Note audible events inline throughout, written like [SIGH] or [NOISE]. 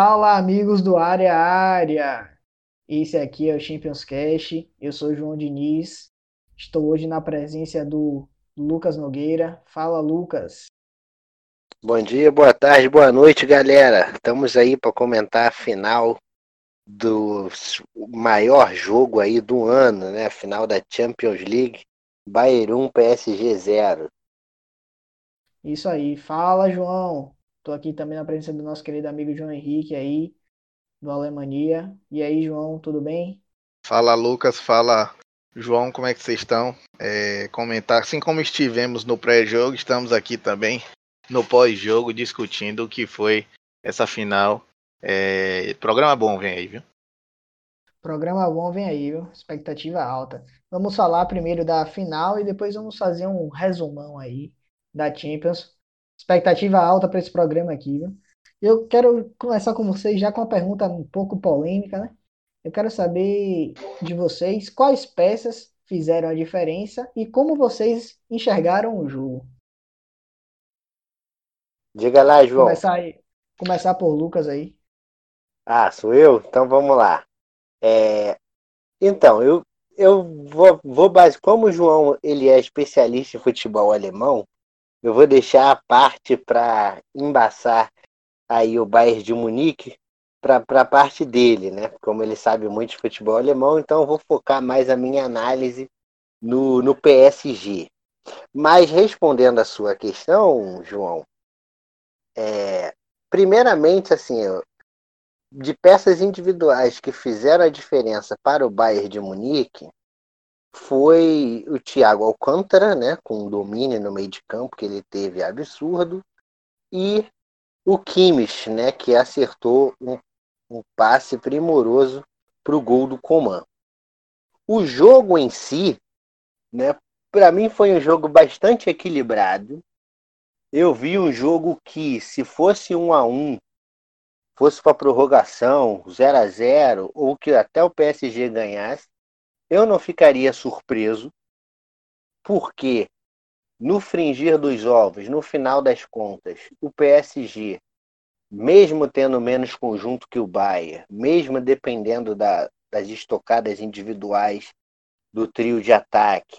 Fala, amigos do Área Área! Esse aqui é o Champions Cash. Eu sou João Diniz. Estou hoje na presença do Lucas Nogueira. Fala, Lucas. Bom dia, boa tarde, boa noite, galera. Estamos aí para comentar a final do maior jogo aí do ano, né? A final da Champions League. Bayern 1, PSG 0. Isso aí. Fala, João. Estou aqui também na presença do nosso querido amigo João Henrique aí, do Alemanha. E aí, João, tudo bem? Fala, Lucas. Fala, João, como é que vocês estão? É, comentar, assim como estivemos no pré-jogo, estamos aqui também no pós-jogo discutindo o que foi essa final. É, programa bom vem aí, viu? Programa bom vem aí, viu? Expectativa alta. Vamos falar primeiro da final e depois vamos fazer um resumão aí da Champions expectativa alta para esse programa aqui, viu? Eu quero começar com vocês já com uma pergunta um pouco polêmica, né? Eu quero saber de vocês quais peças fizeram a diferença e como vocês enxergaram o jogo. Diga lá, João. Começar, aí, começar por Lucas aí. Ah, sou eu? Então vamos lá. É... Então, eu, eu vou, vou base... como o João ele é especialista em futebol alemão, eu vou deixar a parte para embaçar aí o Bayern de Munique para a parte dele, né? Como ele sabe muito de futebol alemão, então eu vou focar mais a minha análise no, no PSG. Mas respondendo a sua questão, João, é, primeiramente, assim, de peças individuais que fizeram a diferença para o Bayern de Munique, foi o Thiago Alcântara, né, com um domínio no meio de campo que ele teve absurdo, e o Kimmich, né, que acertou um, um passe primoroso para o gol do Coman. O jogo em si, né, para mim foi um jogo bastante equilibrado. Eu vi um jogo que, se fosse um a um, fosse para prorrogação, 0 a 0 ou que até o PSG ganhasse, eu não ficaria surpreso, porque no fringir dos ovos, no final das contas, o PSG, mesmo tendo menos conjunto que o Bayern, mesmo dependendo da, das estocadas individuais do trio de ataque,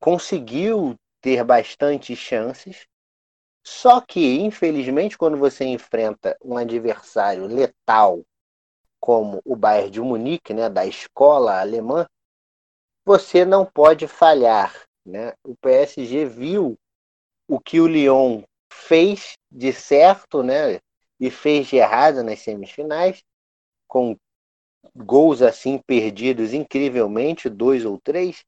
conseguiu ter bastante chances. Só que, infelizmente, quando você enfrenta um adversário letal como o Bayern de Munique, né, da escola alemã, você não pode falhar. Né? O PSG viu o que o Lyon fez de certo né? e fez de errado nas semifinais, com gols assim perdidos incrivelmente, dois ou três,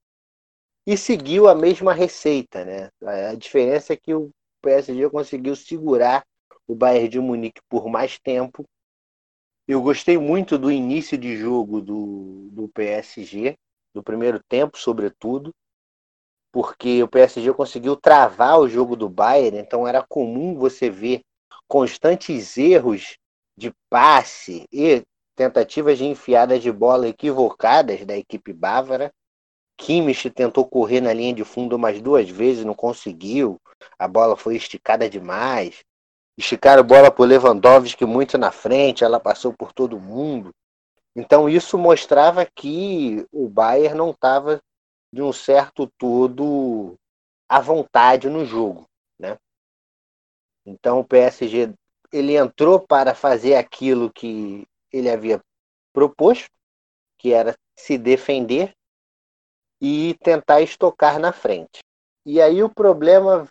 e seguiu a mesma receita. Né? A diferença é que o PSG conseguiu segurar o Bayern de Munique por mais tempo. Eu gostei muito do início de jogo do, do PSG do primeiro tempo, sobretudo, porque o PSG conseguiu travar o jogo do Bayern, então era comum você ver constantes erros de passe e tentativas de enfiada de bola equivocadas da equipe bávara. Kimmich tentou correr na linha de fundo umas duas vezes, não conseguiu. A bola foi esticada demais. Esticaram a bola para Lewandowski muito na frente, ela passou por todo mundo. Então isso mostrava que o Bayern não estava de um certo todo à vontade no jogo, né? Então o PSG ele entrou para fazer aquilo que ele havia proposto, que era se defender e tentar estocar na frente. E aí o problema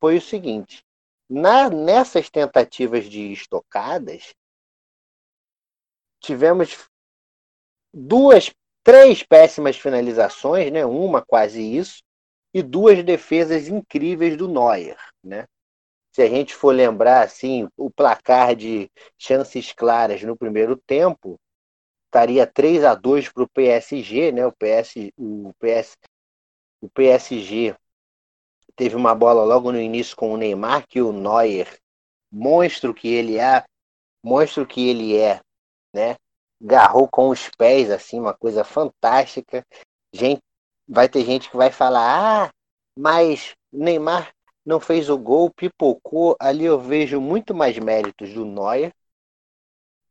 foi o seguinte: na, nessas tentativas de estocadas, tivemos duas, três péssimas finalizações, né? Uma quase isso e duas defesas incríveis do Neuer, né? Se a gente for lembrar assim, o placar de chances claras no primeiro tempo estaria 3 a 2 para o PSG, né? O PS, o PS, o PSG teve uma bola logo no início com o Neymar que o Neuer, monstro que ele é, monstro que ele é, né? Garrou com os pés, assim, uma coisa fantástica. Gente, vai ter gente que vai falar, ah, mas Neymar não fez o gol, pipocou. Ali eu vejo muito mais méritos do Neuer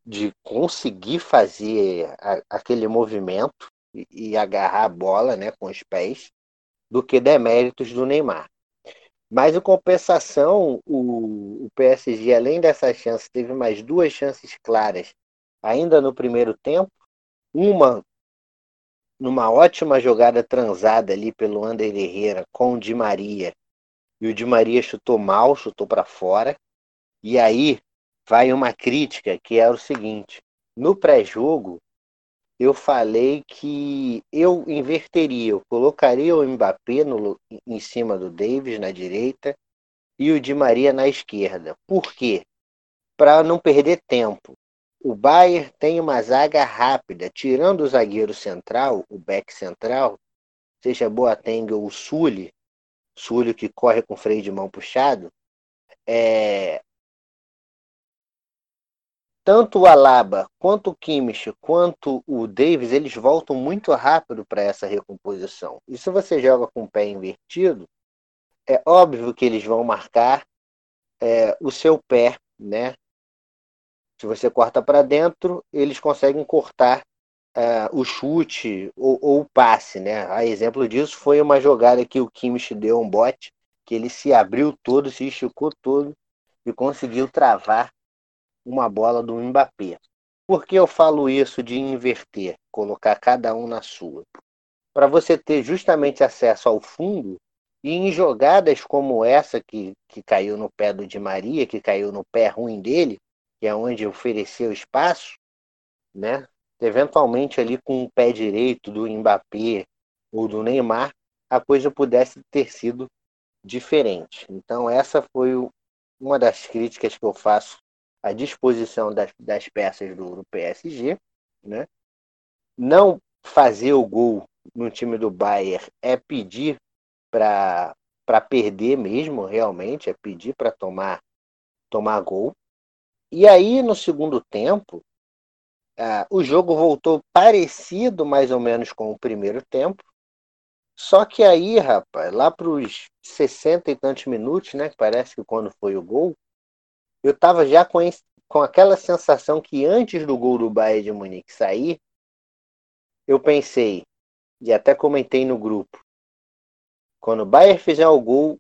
de conseguir fazer a, aquele movimento e, e, agarrar a bola né, com os pés do que deméritos do Neymar. Mas em compensação, o, o PSG, além dessa chance, teve mais duas chances claras ainda no primeiro tempo. Uma numa ótima jogada transada ali pelo Ander Herrera com o Di Maria. E o Di Maria chutou mal, chutou para fora. E aí vai uma crítica que é o seguinte: no pré-jogo, eu falei que eu inverteria, eu colocaria o Mbappé no, em cima do Davis na direita e o Di Maria na esquerda. Por quê? Para não perder tempo. O Bayern tem uma zaga rápida, tirando o zagueiro central, o back central, seja Boateng ou Sully, Sully que corre com freio de mão puxado, é... tanto o Alaba, quanto o Kimmich, quanto o Davis, eles voltam muito rápido para essa recomposição. E se você joga com o pé invertido, é óbvio que eles vão marcar é, o seu pé, né? Se você corta para dentro, eles conseguem cortar uh, o chute ou, ou, o passe, né? A exemplo disso foi uma jogada que o Kimmich deu um bote, que ele se abriu todo, se esticou todo e conseguiu travar uma bola do Mbappé. Por que eu falo isso de inverter, colocar cada um na sua? Para você ter justamente acesso ao fundo e em jogadas como essa que, que caiu no pé do Di Maria, que caiu no pé ruim dele, que é onde ofereceu espaço, né? Eventualmente ali com o pé direito do Mbappé ou do Neymar, a coisa pudesse ter sido diferente. Então essa foi uma das críticas que eu faço à disposição das, das peças do, do PSG, né? Não fazer o gol no time do Bayern é pedir para para perder mesmo, realmente, é pedir para tomar tomar gol. E aí, no segundo tempo, uh, o jogo voltou parecido mais ou menos com o primeiro tempo. Só que aí, rapaz, lá para os 60 e tantos minutos, né? Parece que quando foi o gol, eu estava já com, com aquela sensação que antes do gol do Bayern de Munique sair, eu pensei, e até comentei no grupo, quando o Bayern fizer o gol,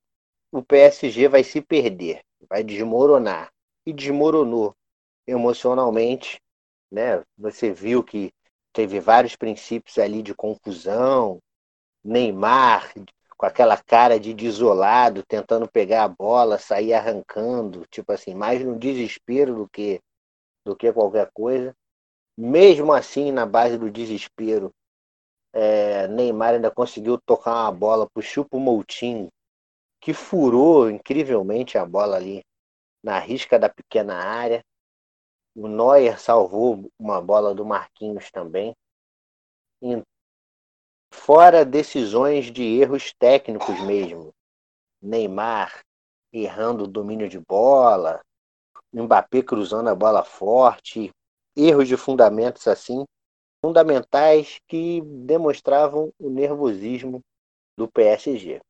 o PSG vai se perder, vai desmoronar e desmoronou emocionalmente, né? Você viu que teve vários princípios ali de confusão, Neymar com aquela cara de desolado, tentando pegar a bola, sair arrancando, tipo assim, mais no desespero do que do que qualquer coisa. Mesmo assim, na base do desespero, é, Neymar ainda conseguiu tocar uma bola para o Chupo Moutinho, que furou incrivelmente a bola ali na risca da pequena área. O Neuer salvou uma bola do Marquinhos também. Fora decisões de erros técnicos mesmo. Neymar errando o domínio de bola, Mbappé cruzando a bola forte, erros de fundamentos assim, fundamentais que demonstravam o nervosismo do PSG.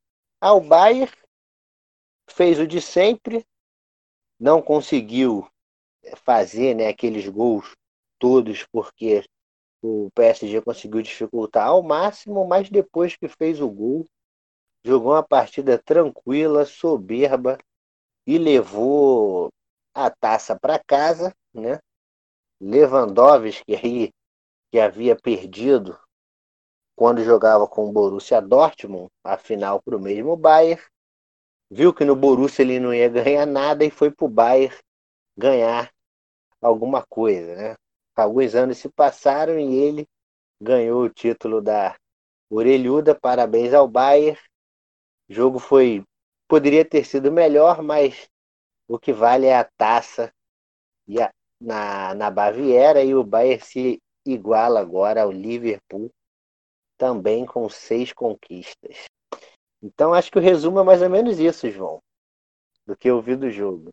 Ao Bayern fez o de sempre, não conseguiu fazer né, aqueles gols todos porque o PSG conseguiu dificultar ao máximo, mas depois que fez o gol, jogou uma partida tranquila, soberba e levou a taça para casa, né? Lewandowski aí que havia perdido quando jogava com o Borussia Dortmund, a final para o mesmo Bayern, viu que no Borussia ele não ia ganhar nada e foi para o Bayern ganhar alguma coisa, né? Alguns anos se passaram e ele ganhou o título da Orelhuda. Parabéns ao Bayern. O jogo foi poderia ter sido melhor, mas o que vale é a taça e a, na, na Baviera e o Bayern se iguala agora ao Liverpool também com seis conquistas. Então acho que o resumo é mais ou menos isso, João, do que eu vi do jogo.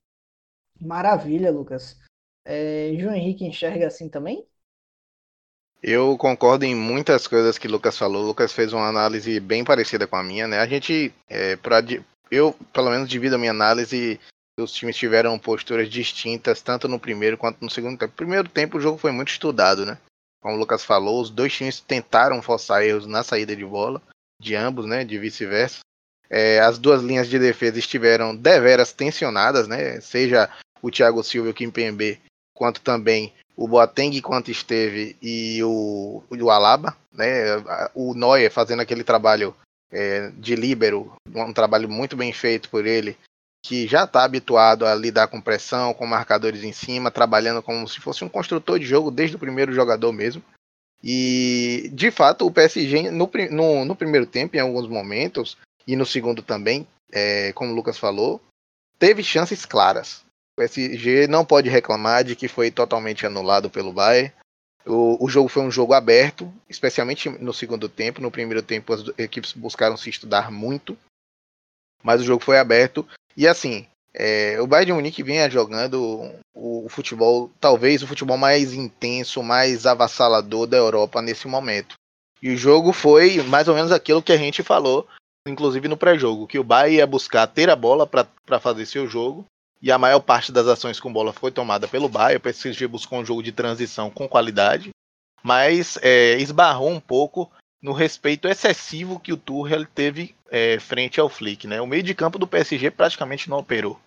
Maravilha, Lucas. É, João Henrique enxerga assim também? Eu concordo em muitas coisas que o Lucas falou. O Lucas fez uma análise bem parecida com a minha, né? A gente, é, pra, eu, pelo menos, divido a minha análise. Os times tiveram posturas distintas, tanto no primeiro quanto no segundo tempo. No primeiro tempo, o jogo foi muito estudado, né? Como o Lucas falou, os dois times tentaram forçar erros na saída de bola, de ambos, né? De vice-versa. É, as duas linhas de defesa estiveram deveras tensionadas, né? Seja o Thiago Silva e o Kimpembe, quanto também o Boateng quanto esteve e o, o Alaba, né? O Neuer fazendo aquele trabalho é, de líbero, um trabalho muito bem feito por ele, que já está habituado a lidar com pressão, com marcadores em cima, trabalhando como se fosse um construtor de jogo desde o primeiro jogador mesmo. E de fato o PSG no, no, no primeiro tempo, em alguns momentos, e no segundo também, é, como o Lucas falou, teve chances claras. O PSG não pode reclamar de que foi totalmente anulado pelo Bayern. O, o, jogo foi um jogo aberto, especialmente no segundo tempo. No primeiro tempo, as equipes buscaram se estudar muito, mas o jogo foi aberto. E assim, é, o Bayern de Munique vinha jogando o, o, futebol, talvez o futebol mais intenso, mais avassalador da Europa nesse momento. E o jogo foi mais ou menos aquilo que a gente falou, inclusive no pré-jogo, que o Bayern ia buscar ter a bola para fazer seu jogo e a maior parte das ações com bola foi tomada pelo Bayern. O PSG buscou um jogo de transição com qualidade, mas é, esbarrou um pouco no respeito excessivo que o Tuchel teve é, frente ao Flick. Né? O meio de campo do PSG praticamente não operou.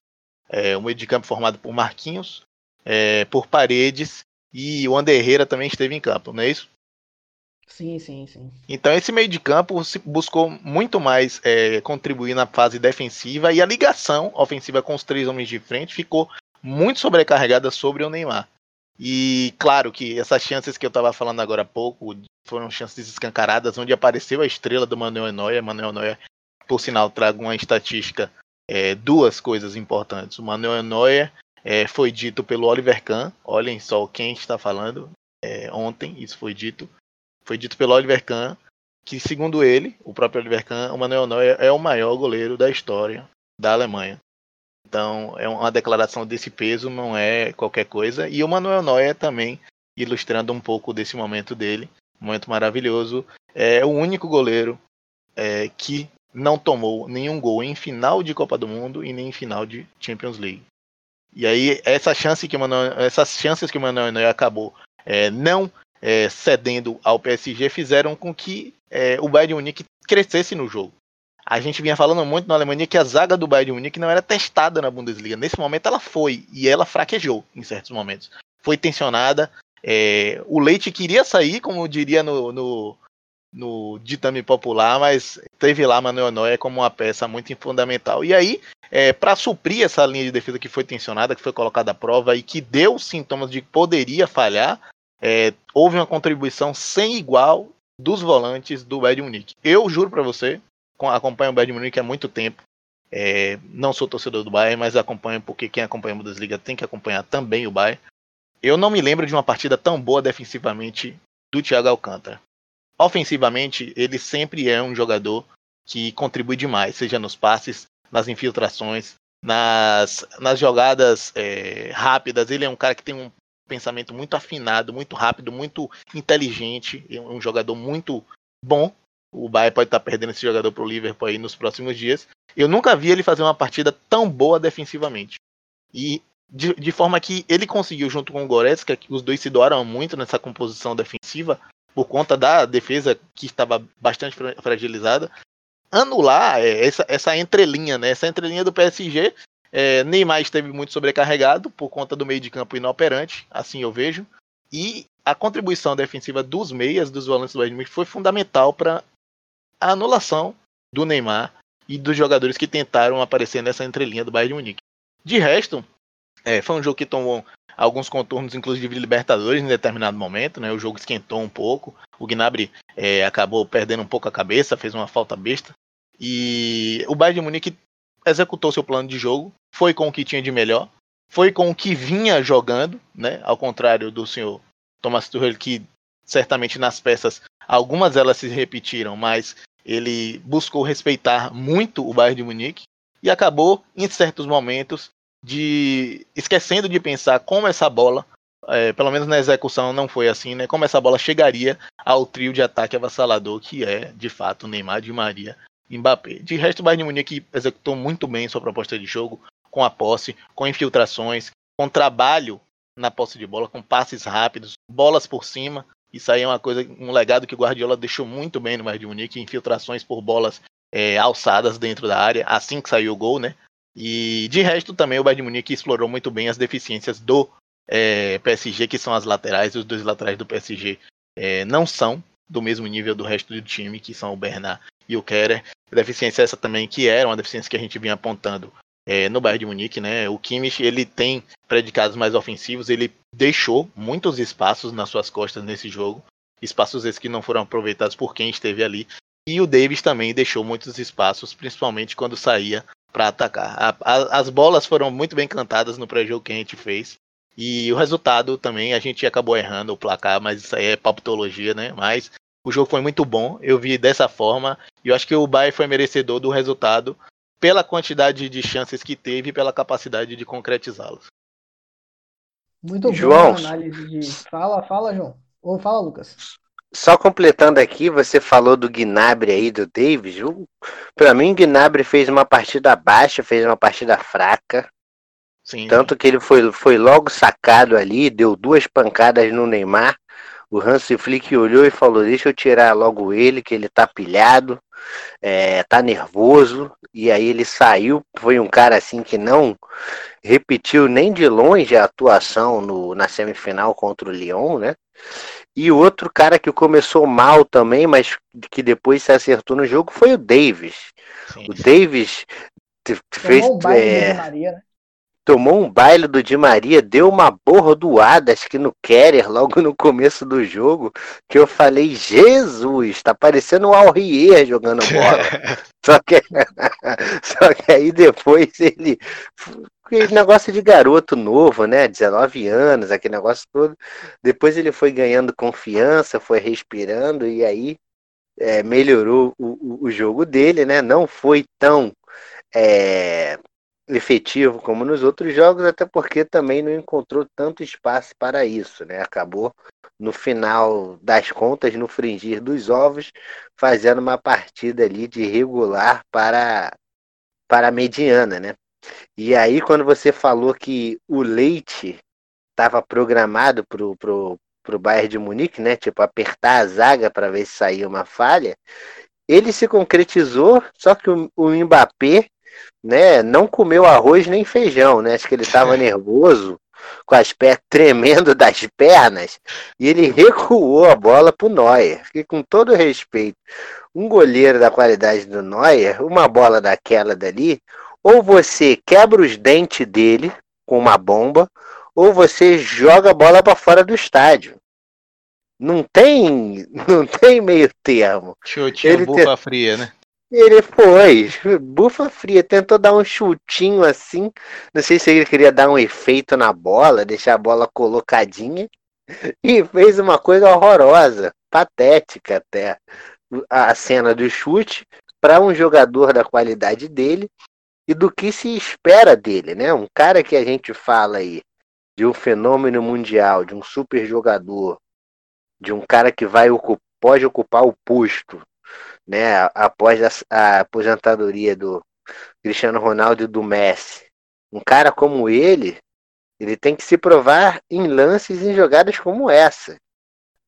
É, o meio de campo formado por Marquinhos, é, por Paredes e o Ander Herrera também esteve em campo, não é isso? Sim, sim, sim. Então esse meio de campo buscou muito mais é, contribuir na fase defensiva e a ligação ofensiva com os três homens de frente ficou muito sobrecarregada sobre o Neymar. E claro que essas chances que eu estava falando agora há pouco foram chances escancaradas onde apareceu a estrela do Manuel Neuer. Manuel Neuer, por sinal, trago uma estatística, é, duas coisas importantes. O Manuel Neuer é, foi dito pelo Oliver Kahn, olhem só quem está falando, é, ontem isso foi dito, foi dito pelo Oliver Kahn que, segundo ele, o próprio Oliver Kahn, o Manuel Neuer é o maior goleiro da história da Alemanha. Então, é uma declaração desse peso, não é qualquer coisa. E o Manuel Neuer também, ilustrando um pouco desse momento dele, um momento maravilhoso, é o único goleiro é, que não tomou nenhum gol em final de Copa do Mundo e nem em final de Champions League. E aí, essa chance que Manuel, essas chances que o Manuel Neuer acabou é, não é, cedendo ao PSG fizeram com que é, o Bayern Munique crescesse no jogo. A gente vinha falando muito na Alemanha que a zaga do Bayern de Munique não era testada na Bundesliga. Nesse momento ela foi e ela fraquejou em certos momentos. Foi tensionada. É, o Leite queria sair, como diria no, no, no ditame popular, mas teve lá Manuel Neuer como uma peça muito fundamental. E aí, é, para suprir essa linha de defesa que foi tensionada, que foi colocada à prova e que deu sintomas de que poderia falhar, é, houve uma contribuição sem igual dos volantes do Bayern Munique. Eu juro para você, acompanho o Bayern de Munique há muito tempo. É, não sou torcedor do Bayern, mas acompanho porque quem acompanha a Bundesliga tem que acompanhar também o Bayern. Eu não me lembro de uma partida tão boa defensivamente do Thiago Alcântara. Ofensivamente, ele sempre é um jogador que contribui demais, seja nos passes, nas infiltrações, nas, nas jogadas é, rápidas. Ele é um cara que tem um pensamento muito afinado, muito rápido, muito inteligente, um jogador muito bom. O Bayern pode estar perdendo esse jogador para o Liverpool aí nos próximos dias. Eu nunca vi ele fazer uma partida tão boa defensivamente. E de, de forma que ele conseguiu, junto com o Goretzka, que os dois se doaram muito nessa composição defensiva, por conta da defesa que estava bastante fragilizada, anular é, essa, essa entrelinha, né? Essa entrelinha do PSG é, Neymar esteve muito sobrecarregado por conta do meio de campo inoperante, assim eu vejo. E a contribuição defensiva dos meias, dos volantes do Bayern foi fundamental para a anulação do Neymar e dos jogadores que tentaram aparecer nessa entrelinha do Bayern de Munique. De resto, é, foi um jogo que tomou alguns contornos, inclusive de Libertadores, em determinado momento. Né? O jogo esquentou um pouco. O Gnabry é, acabou perdendo um pouco a cabeça, fez uma falta besta. E o Bayern de Munique executou seu plano de jogo, foi com o que tinha de melhor, foi com o que vinha jogando, né? Ao contrário do senhor Thomas Tuchel, que certamente nas peças algumas delas se repetiram, mas ele buscou respeitar muito o Bayern de Munique e acabou em certos momentos de esquecendo de pensar como essa bola, é, pelo menos na execução não foi assim, né? Como essa bola chegaria ao trio de ataque avassalador que é de fato Neymar, Di Maria Mbappé. De resto, o Bayern de Munique executou muito bem sua proposta de jogo, com a posse, com infiltrações, com trabalho na posse de bola, com passes rápidos, bolas por cima. Isso aí é uma coisa, um legado que o Guardiola deixou muito bem no Bayern de Munique, infiltrações por bolas é, alçadas dentro da área, assim que saiu o gol, né? E de resto também o Bayern de Munique explorou muito bem as deficiências do é, PSG, que são as laterais, os dois laterais do PSG é, não são do mesmo nível do resto do time, que são o Bernard e o Kerer. Deficiência essa também que era uma deficiência que a gente vinha apontando é, no Bayern de Munique, né? O Kimmich, ele tem predicados mais ofensivos, ele deixou muitos espaços nas suas costas nesse jogo, espaços esses que não foram aproveitados por quem esteve ali. E o Davis também deixou muitos espaços, principalmente quando saía para atacar. A, a, as bolas foram muito bem cantadas no pré-jogo que a gente fez. E o resultado também, a gente acabou errando o placar, mas isso aí é palpitologia, né? Mas o jogo foi muito bom, eu vi dessa forma, e eu acho que o Bayern foi merecedor do resultado pela quantidade de chances que teve e pela capacidade de concretizá-los. Muito João. boa análise de. Fala, fala, João. Ou fala, Lucas. Só completando aqui, você falou do Gnabry aí, do Davis. Para mim, o Gnabry fez uma partida baixa, fez uma partida fraca. Sim. Tanto que ele foi, foi logo sacado ali, deu duas pancadas no Neymar. O Hansi Flick olhou e falou: Deixa eu tirar logo ele, que ele tá pilhado, é, tá nervoso. E aí ele saiu. Foi um cara assim que não repetiu nem de longe a atuação no, na semifinal contra o Lyon, né? E o outro cara que começou mal também, mas que depois se acertou no jogo foi o Davis. Sim. O Davis fez. Um é, Maria, né? Tomou um baile do Di Maria, deu uma bordoada, acho que no Keller, logo no começo do jogo, que eu falei, Jesus, tá parecendo o Alrier jogando bola. [LAUGHS] só, que, [LAUGHS] só que aí depois ele. Aquele negócio de garoto novo, né? 19 anos, aquele negócio todo. Depois ele foi ganhando confiança, foi respirando, e aí é, melhorou o, o, o jogo dele, né? Não foi tão. É, efetivo como nos outros jogos, até porque também não encontrou tanto espaço para isso, né? Acabou no final das contas, no fringir dos ovos, fazendo uma partida ali de regular para para mediana, né? E aí quando você falou que o Leite estava programado pro, pro, pro Bayern de Munique, né? Tipo, apertar a zaga para ver se saía uma falha. Ele se concretizou, só que o, o Mbappé né, não comeu arroz nem feijão, né? Acho que ele estava [LAUGHS] nervoso, com as pés [LAUGHS] tremendo das pernas, e ele recuou a bola para o Neuer. E com todo respeito, um goleiro da qualidade do Neuer, uma bola daquela dali, ou você quebra os dentes dele com uma bomba, ou você joga a bola para fora do estádio. Não tem, [LAUGHS] não tem meio termo. Chutinho bufa fria, né? Ele foi, bufa fria, tentou dar um chutinho assim. Não sei se ele queria dar um efeito na bola, deixar a bola colocadinha. E fez uma coisa horrorosa, patética até. A cena do chute para um jogador da qualidade dele e do que se espera dele, né? Um cara que a gente fala aí de um fenômeno mundial, de um super jogador, de um cara que vai pode ocupar o posto né, após a, a aposentadoria do Cristiano Ronaldo e do Messi. Um cara como ele, ele tem que se provar em lances em jogadas como essa,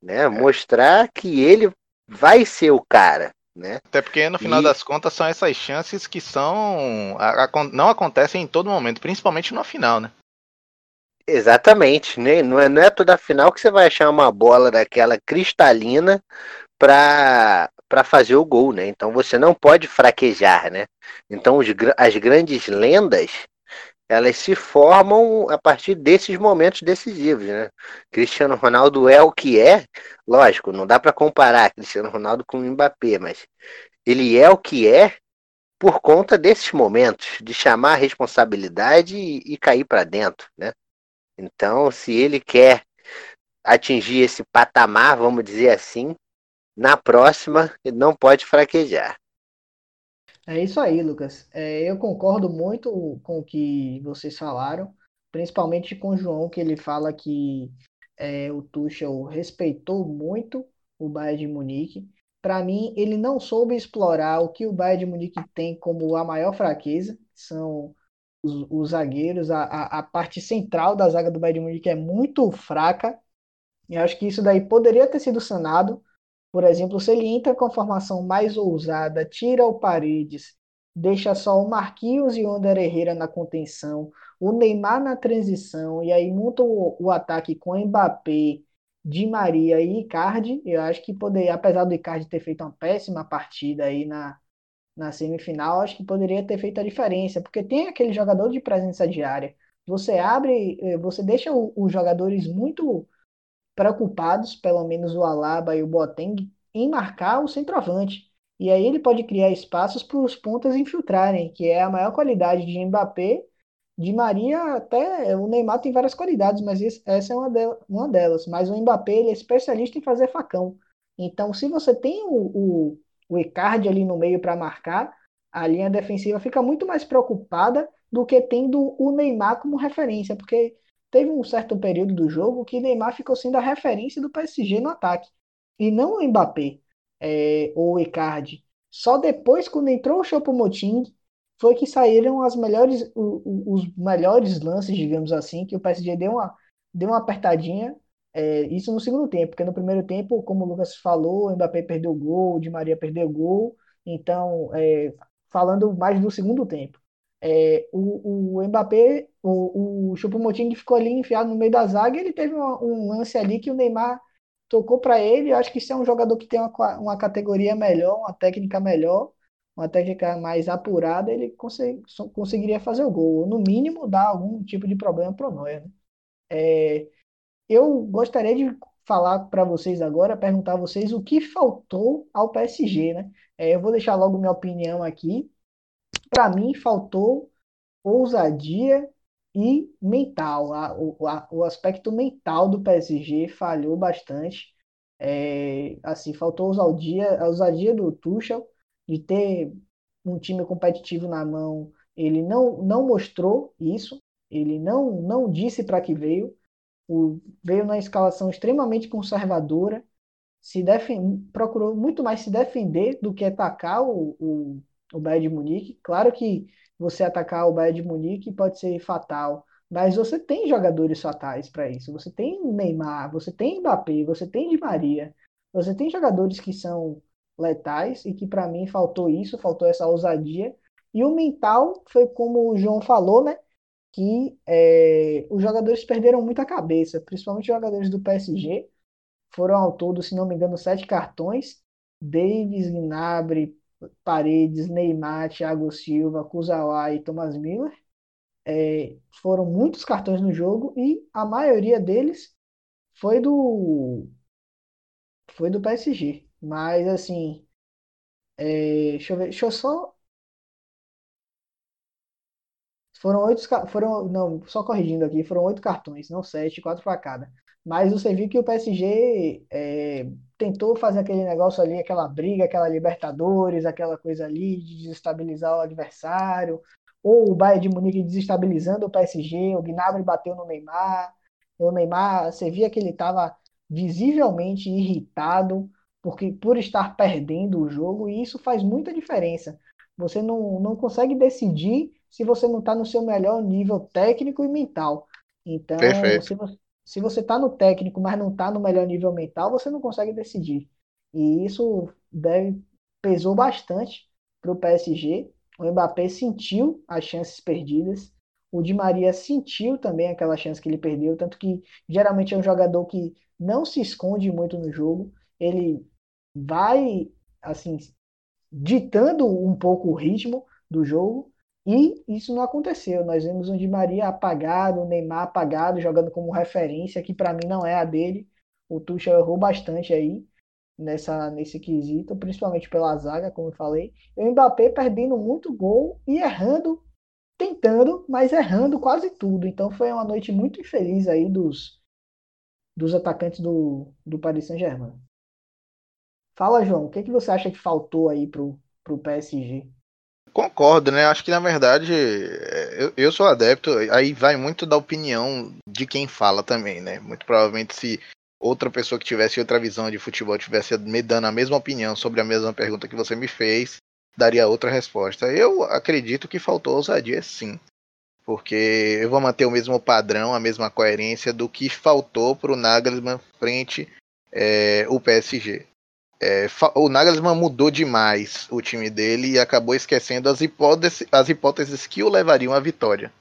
né? É. Mostrar que ele vai ser o cara, né? Até porque no final e... das contas são essas chances que são não acontecem em todo momento, principalmente no final, né? Exatamente, né? Não é, não é toda final que você vai achar uma bola daquela cristalina para para fazer o gol, né? Então você não pode fraquejar, né? Então os, as grandes lendas elas se formam a partir desses momentos decisivos, né? Cristiano Ronaldo é o que é, lógico, não dá para comparar Cristiano Ronaldo com o Mbappé, mas ele é o que é por conta desses momentos de chamar a responsabilidade e, e cair para dentro, né? Então, se ele quer atingir esse patamar, vamos dizer assim, na próxima não pode fraquejar. É isso aí, Lucas. É, eu concordo muito com o que vocês falaram, principalmente com o João, que ele fala que é, o Tuchel respeitou muito o Bayern de Munique, para mim, ele não soube explorar o que o Bayern de Munique tem como a maior fraqueza, são os, os zagueiros, a, a, a, parte central da zaga do Bayern de Munique é muito fraca, e acho que isso daí poderia ter sido sanado, por exemplo, se ele entra com a formação mais ousada, tira o Paredes, deixa só o Marquinhos e o Ander Herrera na contenção, o Neymar na transição, e aí monta o, o ataque com Mbappé, Di Maria e Icardi, eu acho que poderia, apesar do Icardi ter feito uma péssima partida aí na, na semifinal, acho que poderia ter feito a diferença, porque tem aquele jogador de presença diária. Você abre, eh, você deixa os jogadores muito preocupados, pelo menos o Alaba e o Boateng, em marcar o centroavante. E aí ele pode criar espaços para os pontas infiltrarem, que é a maior qualidade de Mbappé de Maria, até o Neymar tem várias qualidades, mas essa é uma, delas. Mas o Mbappé ele é especialista em fazer facão. Então, se você tem o, o, o Icardi ali no meio para marcar, a linha defensiva fica muito mais preocupada do que tendo o Neymar como referência, porque teve um certo período do jogo que Neymar ficou sendo a referência do PSG no ataque, e não o Mbappé é, ou o Icardi. Só depois, quando entrou o Choupo-Moting, foi que saíram as melhores, os, melhores lances, digamos assim, que o PSG deu uma, deu uma apertadinha. É, isso no segundo tempo, porque no primeiro tempo, como o Lucas falou, o Mbappé perdeu o gol, o Di Maria perdeu o gol. Então, é, falando mais do segundo tempo, é, o, o Mbappé, o, o Choupo-Moting ficou ali enfiado no meio da zaga, ele teve um lance ali que o Neymar tocou para ele. Eu acho que isso é um jogador que tem uma, uma categoria melhor, uma técnica melhor uma técnica mais apurada, ele consegue, conseguiria fazer o gol, ou no mínimo dar algum tipo de problema para o Neuer. Né? É, eu gostaria de falar para vocês agora, perguntar a vocês o que faltou ao PSG, né? É, eu vou deixar logo minha opinião aqui. Para mim, faltou ousadia e mental. A, o, a, o aspecto mental do PSG falhou bastante. É, assim, faltou ousadia, a ousadia do Tuchel de ter um time competitivo na mão, ele não, não mostrou isso, ele não, não disse para que veio, o, veio na escalação extremamente conservadora, se defend, procurou muito mais se defender do que atacar o, o, o Bayern de Munique. Claro que você atacar o Bayern de Munique pode ser fatal, mas você tem jogadores fatais para isso. Você tem Neymar, você tem Mbappé, você tem Di Maria, você tem jogadores que são letais e que para mim faltou isso, faltou essa ousadia. E o mental foi como o João falou, né? Que é, os jogadores perderam muita cabeça, principalmente os jogadores do PSG. Foram ao todo, se não me engano, sete cartões. Davis, Gnabry, Paredes, Neymar, Thiago Silva, Kuzawa e Thomas Miller. É, foram muitos cartões no jogo e a maioria deles foi do foi do PSG. Mas, assim, é, deixa eu ver, deixa eu só. Foram oito, foram, não, só corrigindo aqui, foram oito cartões, não sete, quatro para cada. Mas você viu que o PSG é, tentou fazer aquele negócio ali, aquela briga, aquela Libertadores, aquela coisa ali de desestabilizar o adversário, ou o Bayern de Munique desestabilizando o PSG, o Gnabry bateu no Neymar, o Neymar, você via que ele estava visivelmente irritado, porque por estar perdendo o jogo, e isso faz muita diferença. Você não, não consegue decidir se você não está no seu melhor nível técnico e mental. Então, se você, se você está no técnico, mas não está no melhor nível mental, você não consegue decidir. E isso deve, pesou bastante para o PSG. O Mbappé sentiu as chances perdidas. O Di Maria sentiu também aquela chance que ele perdeu, tanto que geralmente é um jogador que não se esconde muito no jogo. Ele vai assim ditando um pouco o ritmo do jogo e isso não aconteceu. Nós vemos o Di Maria apagado, o Neymar apagado, jogando como referência, que para mim não é a dele. O Tuchel errou bastante aí nessa nesse quesito, principalmente pela zaga, como eu falei. E o Mbappé perdendo muito gol e errando, tentando, mas errando quase tudo. Então foi uma noite muito infeliz aí dos dos atacantes do, do Paris Saint-Germain. Fala, João, o que, que você acha que faltou aí pro, pro PSG? Concordo, né? Acho que na verdade é, eu, eu sou adepto, aí vai muito da opinião de quem fala também, né? Muito provavelmente se outra pessoa que tivesse outra visão de futebol tivesse me dando a mesma opinião sobre a mesma pergunta que você me fez, daria outra resposta. Eu acredito que faltou ousadia sim. Porque eu vou manter o mesmo padrão, a mesma coerência do que faltou para o Nagelsmann frente é, o PSG. É, o Nagelsmann mudou demais o time dele e acabou esquecendo as hipóteses, as hipóteses que o levariam à vitória.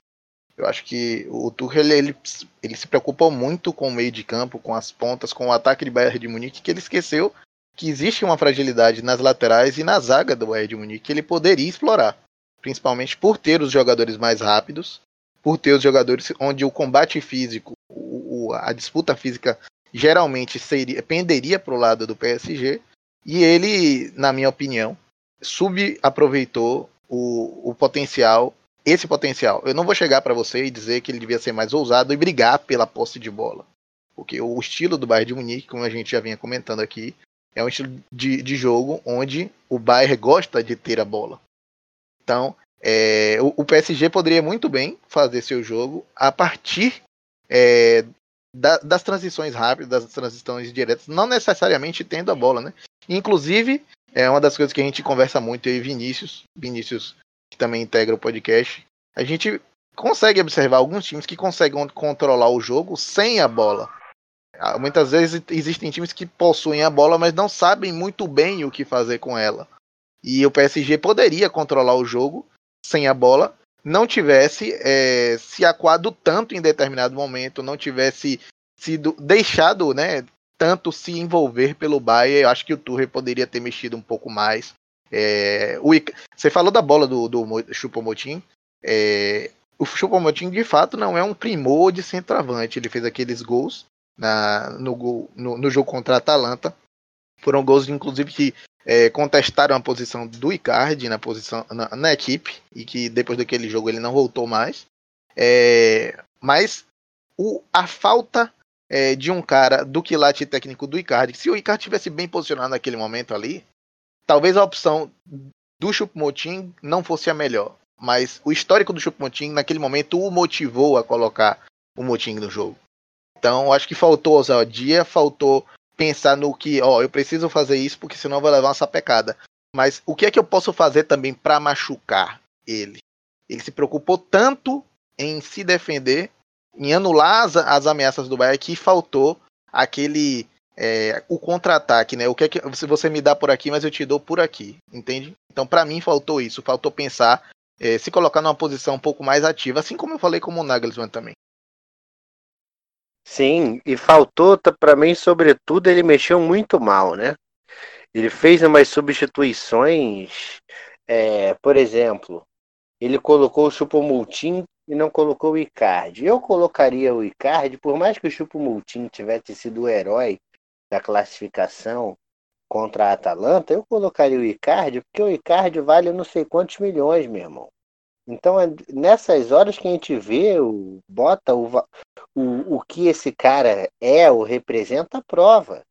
Eu acho que o Tuchel ele, ele se preocupou muito com o meio de campo, com as pontas, com o ataque de Bayern de Munique, que ele esqueceu que existe uma fragilidade nas laterais e na zaga do Bayern de Munique que ele poderia explorar, principalmente por ter os jogadores mais rápidos, por ter os jogadores onde o combate físico, a disputa física geralmente seria, penderia para o lado do PSG, e ele, na minha opinião, subaproveitou o, o potencial esse potencial. Eu não vou chegar para você e dizer que ele devia ser mais ousado e brigar pela posse de bola. Porque o estilo do Bayern de Munique, como a gente já vinha comentando aqui, é um estilo de, de jogo onde o Bayern gosta de ter a bola. Então, é, o, o, PSG poderia muito bem fazer seu jogo a partir é, da, das transições rápidas, das transições diretas, não necessariamente tendo a bola, né? Inclusive, é uma das coisas que a gente conversa muito aí, Vinícius, Vinícius que também integra o podcast, a gente consegue observar alguns times que conseguem controlar o jogo sem a bola. Ah, muitas vezes existem times que possuem a bola, mas não sabem muito bem o que fazer com ela. E o PSG poderia controlar o jogo sem a bola, não tivesse é, se aquado tanto em determinado momento, não tivesse sido deixado, né, tanto se envolver pelo Bayern. Eu acho que o Touré poderia ter mexido um pouco mais. É, o, você falou da bola do, do Chupomotin. É, o Chupomotin de fato não é um primor de centroavante. Ele fez aqueles gols na, no, no, no jogo contra a Atalanta. Foram gols, inclusive, que é, contestaram a posição do Icardi na, posição, na, na, equipe. E que depois daquele jogo ele não voltou mais. É, mas o, a falta é, de um cara do quilate técnico do Icardi, se o Icardi tivesse bem posicionado naquele momento ali, talvez a opção do Chupmotin não fosse a melhor, mas o histórico do Chupmotin naquele momento o motivou a colocar o Motin no jogo. Então, acho que faltou ousadia, faltou pensar no que, ó, eu preciso fazer isso porque senão eu vou levar uma sapecada. Mas o que é que eu posso fazer também para machucar ele? Ele se preocupou tanto em se defender, em anular as, as ameaças do Bayern que faltou aquele é, o contra-ataque, né? O que é que se você me dá por aqui, mas eu te dou por aqui, entende? Então, para mim, faltou isso, faltou pensar, é, se colocar numa posição um pouco mais ativa, assim como eu falei com o Nagelsmann também. Sim, e faltou para mim, sobretudo, ele mexeu muito mal, né? Ele fez umas substituições, é, por exemplo, ele colocou o Chupomultin e não colocou o Icardi. Eu colocaria o Icardi, por mais que o Chupomultin tivesse sido o herói da classificação contra a Atalanta, eu colocaria o Icardi, porque o Icardi vale não sei quantos milhões, meu irmão. Então, é nessas horas que a gente vê, o, bota o, o, o que esse cara é ou representa, prova.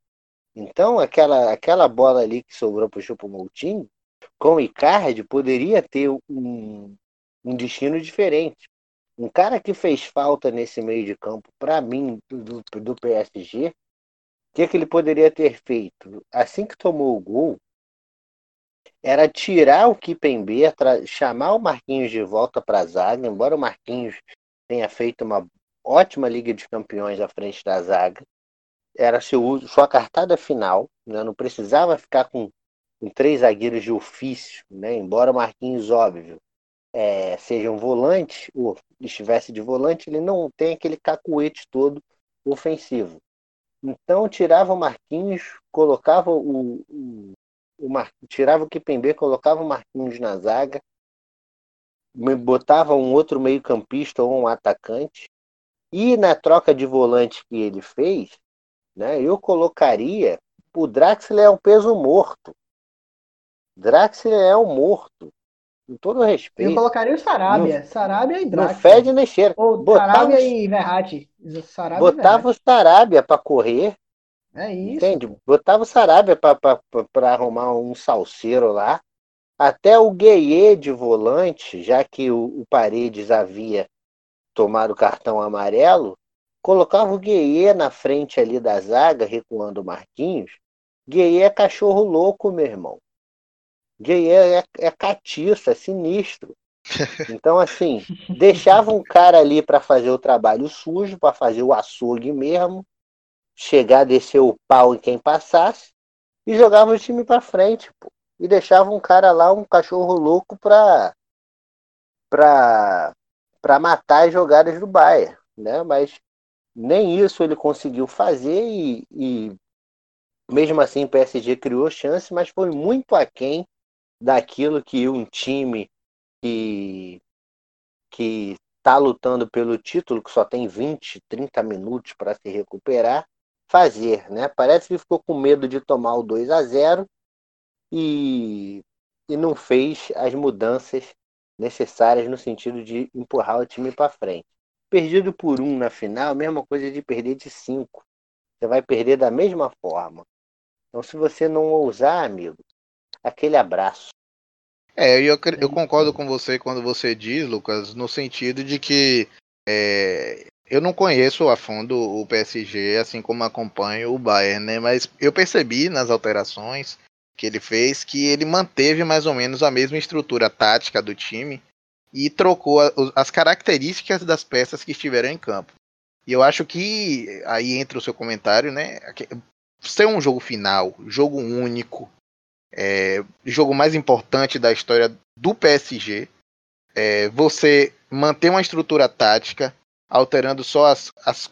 Então, aquela, aquela bola ali que sobrou para o Chupo Moutinho, com o Icardi, poderia ter um, um destino diferente. Um cara que fez falta nesse meio de campo, para mim, do, do PSG, o que, que ele poderia ter feito? Assim que tomou o gol, era tirar o Kipembe, chamar o Marquinhos de volta para a zaga, embora o Marquinhos tenha feito uma ótima Liga de Campeões à frente da zaga. Era seu, sua cartada final, né? não precisava ficar com, com três zagueiros de ofício, né? embora Marquinhos, óbvio, é, seja um volante, ou estivesse de volante, ele não tem aquele cacuete todo ofensivo. Então tirava o Marquinhos, colocava o, o, o Mar... tirava o Kipembe, colocava o Marquinhos na zaga, botava um outro meio-campista ou um atacante. E na troca de volante que ele fez, né, eu colocaria o Draxler é um peso morto. Draxler é um morto. Com todo respeito. Eu colocaria o Sarabia. Sarabia e Draxler. Não fede nem cheira. Ou botava Sarabia e Verratti. Sarabia botava o Sarabia para correr. É isso. Entende? Botava o Sarabia para arrumar um salseiro lá. Até o Gueye de volante, já que o, o Paredes havia tomado o cartão amarelo, colocava o Gueye na frente ali da zaga, recuando o Marquinhos. Gueye é cachorro louco, meu irmão. Gueye é, é catiço, é sinistro. [LAUGHS] Então, assim, deixava um cara ali para fazer o trabalho sujo, para fazer o açougue mesmo, chegar, descer o pau em quem passasse, e jogava o time para frente, pô. E deixava um cara lá, um cachorro louco, para pra, pra matar as jogadas do Bayern, né? Mas nem isso ele conseguiu fazer e, e mesmo assim o PSG criou chance, mas foi muito aquém daquilo que um time que que está lutando pelo título, que só tem 20, 30 minutos para se recuperar, fazer, né? Parece que ficou com medo de tomar o 2 a 0 e, e não fez as mudanças necessárias no sentido de empurrar o time para frente. Perdido por um na final, mesma coisa de perder de cinco. Você vai perder da mesma forma. Então, se você não ousar, amigo, aquele abraço. É, eu, eu concordo com você quando você diz, Lucas, no sentido de que é, eu não conheço a fundo o PSG, assim como acompanho o Bayern, né? Mas eu percebi nas alterações que ele fez que ele manteve mais ou menos a mesma estrutura tática do time e trocou as características das peças que estiveram em campo. E eu acho que aí entra o seu comentário, né? Ser um jogo final, jogo único, é, jogo mais importante da história do PSG, é, você manter uma estrutura tática, alterando só as, as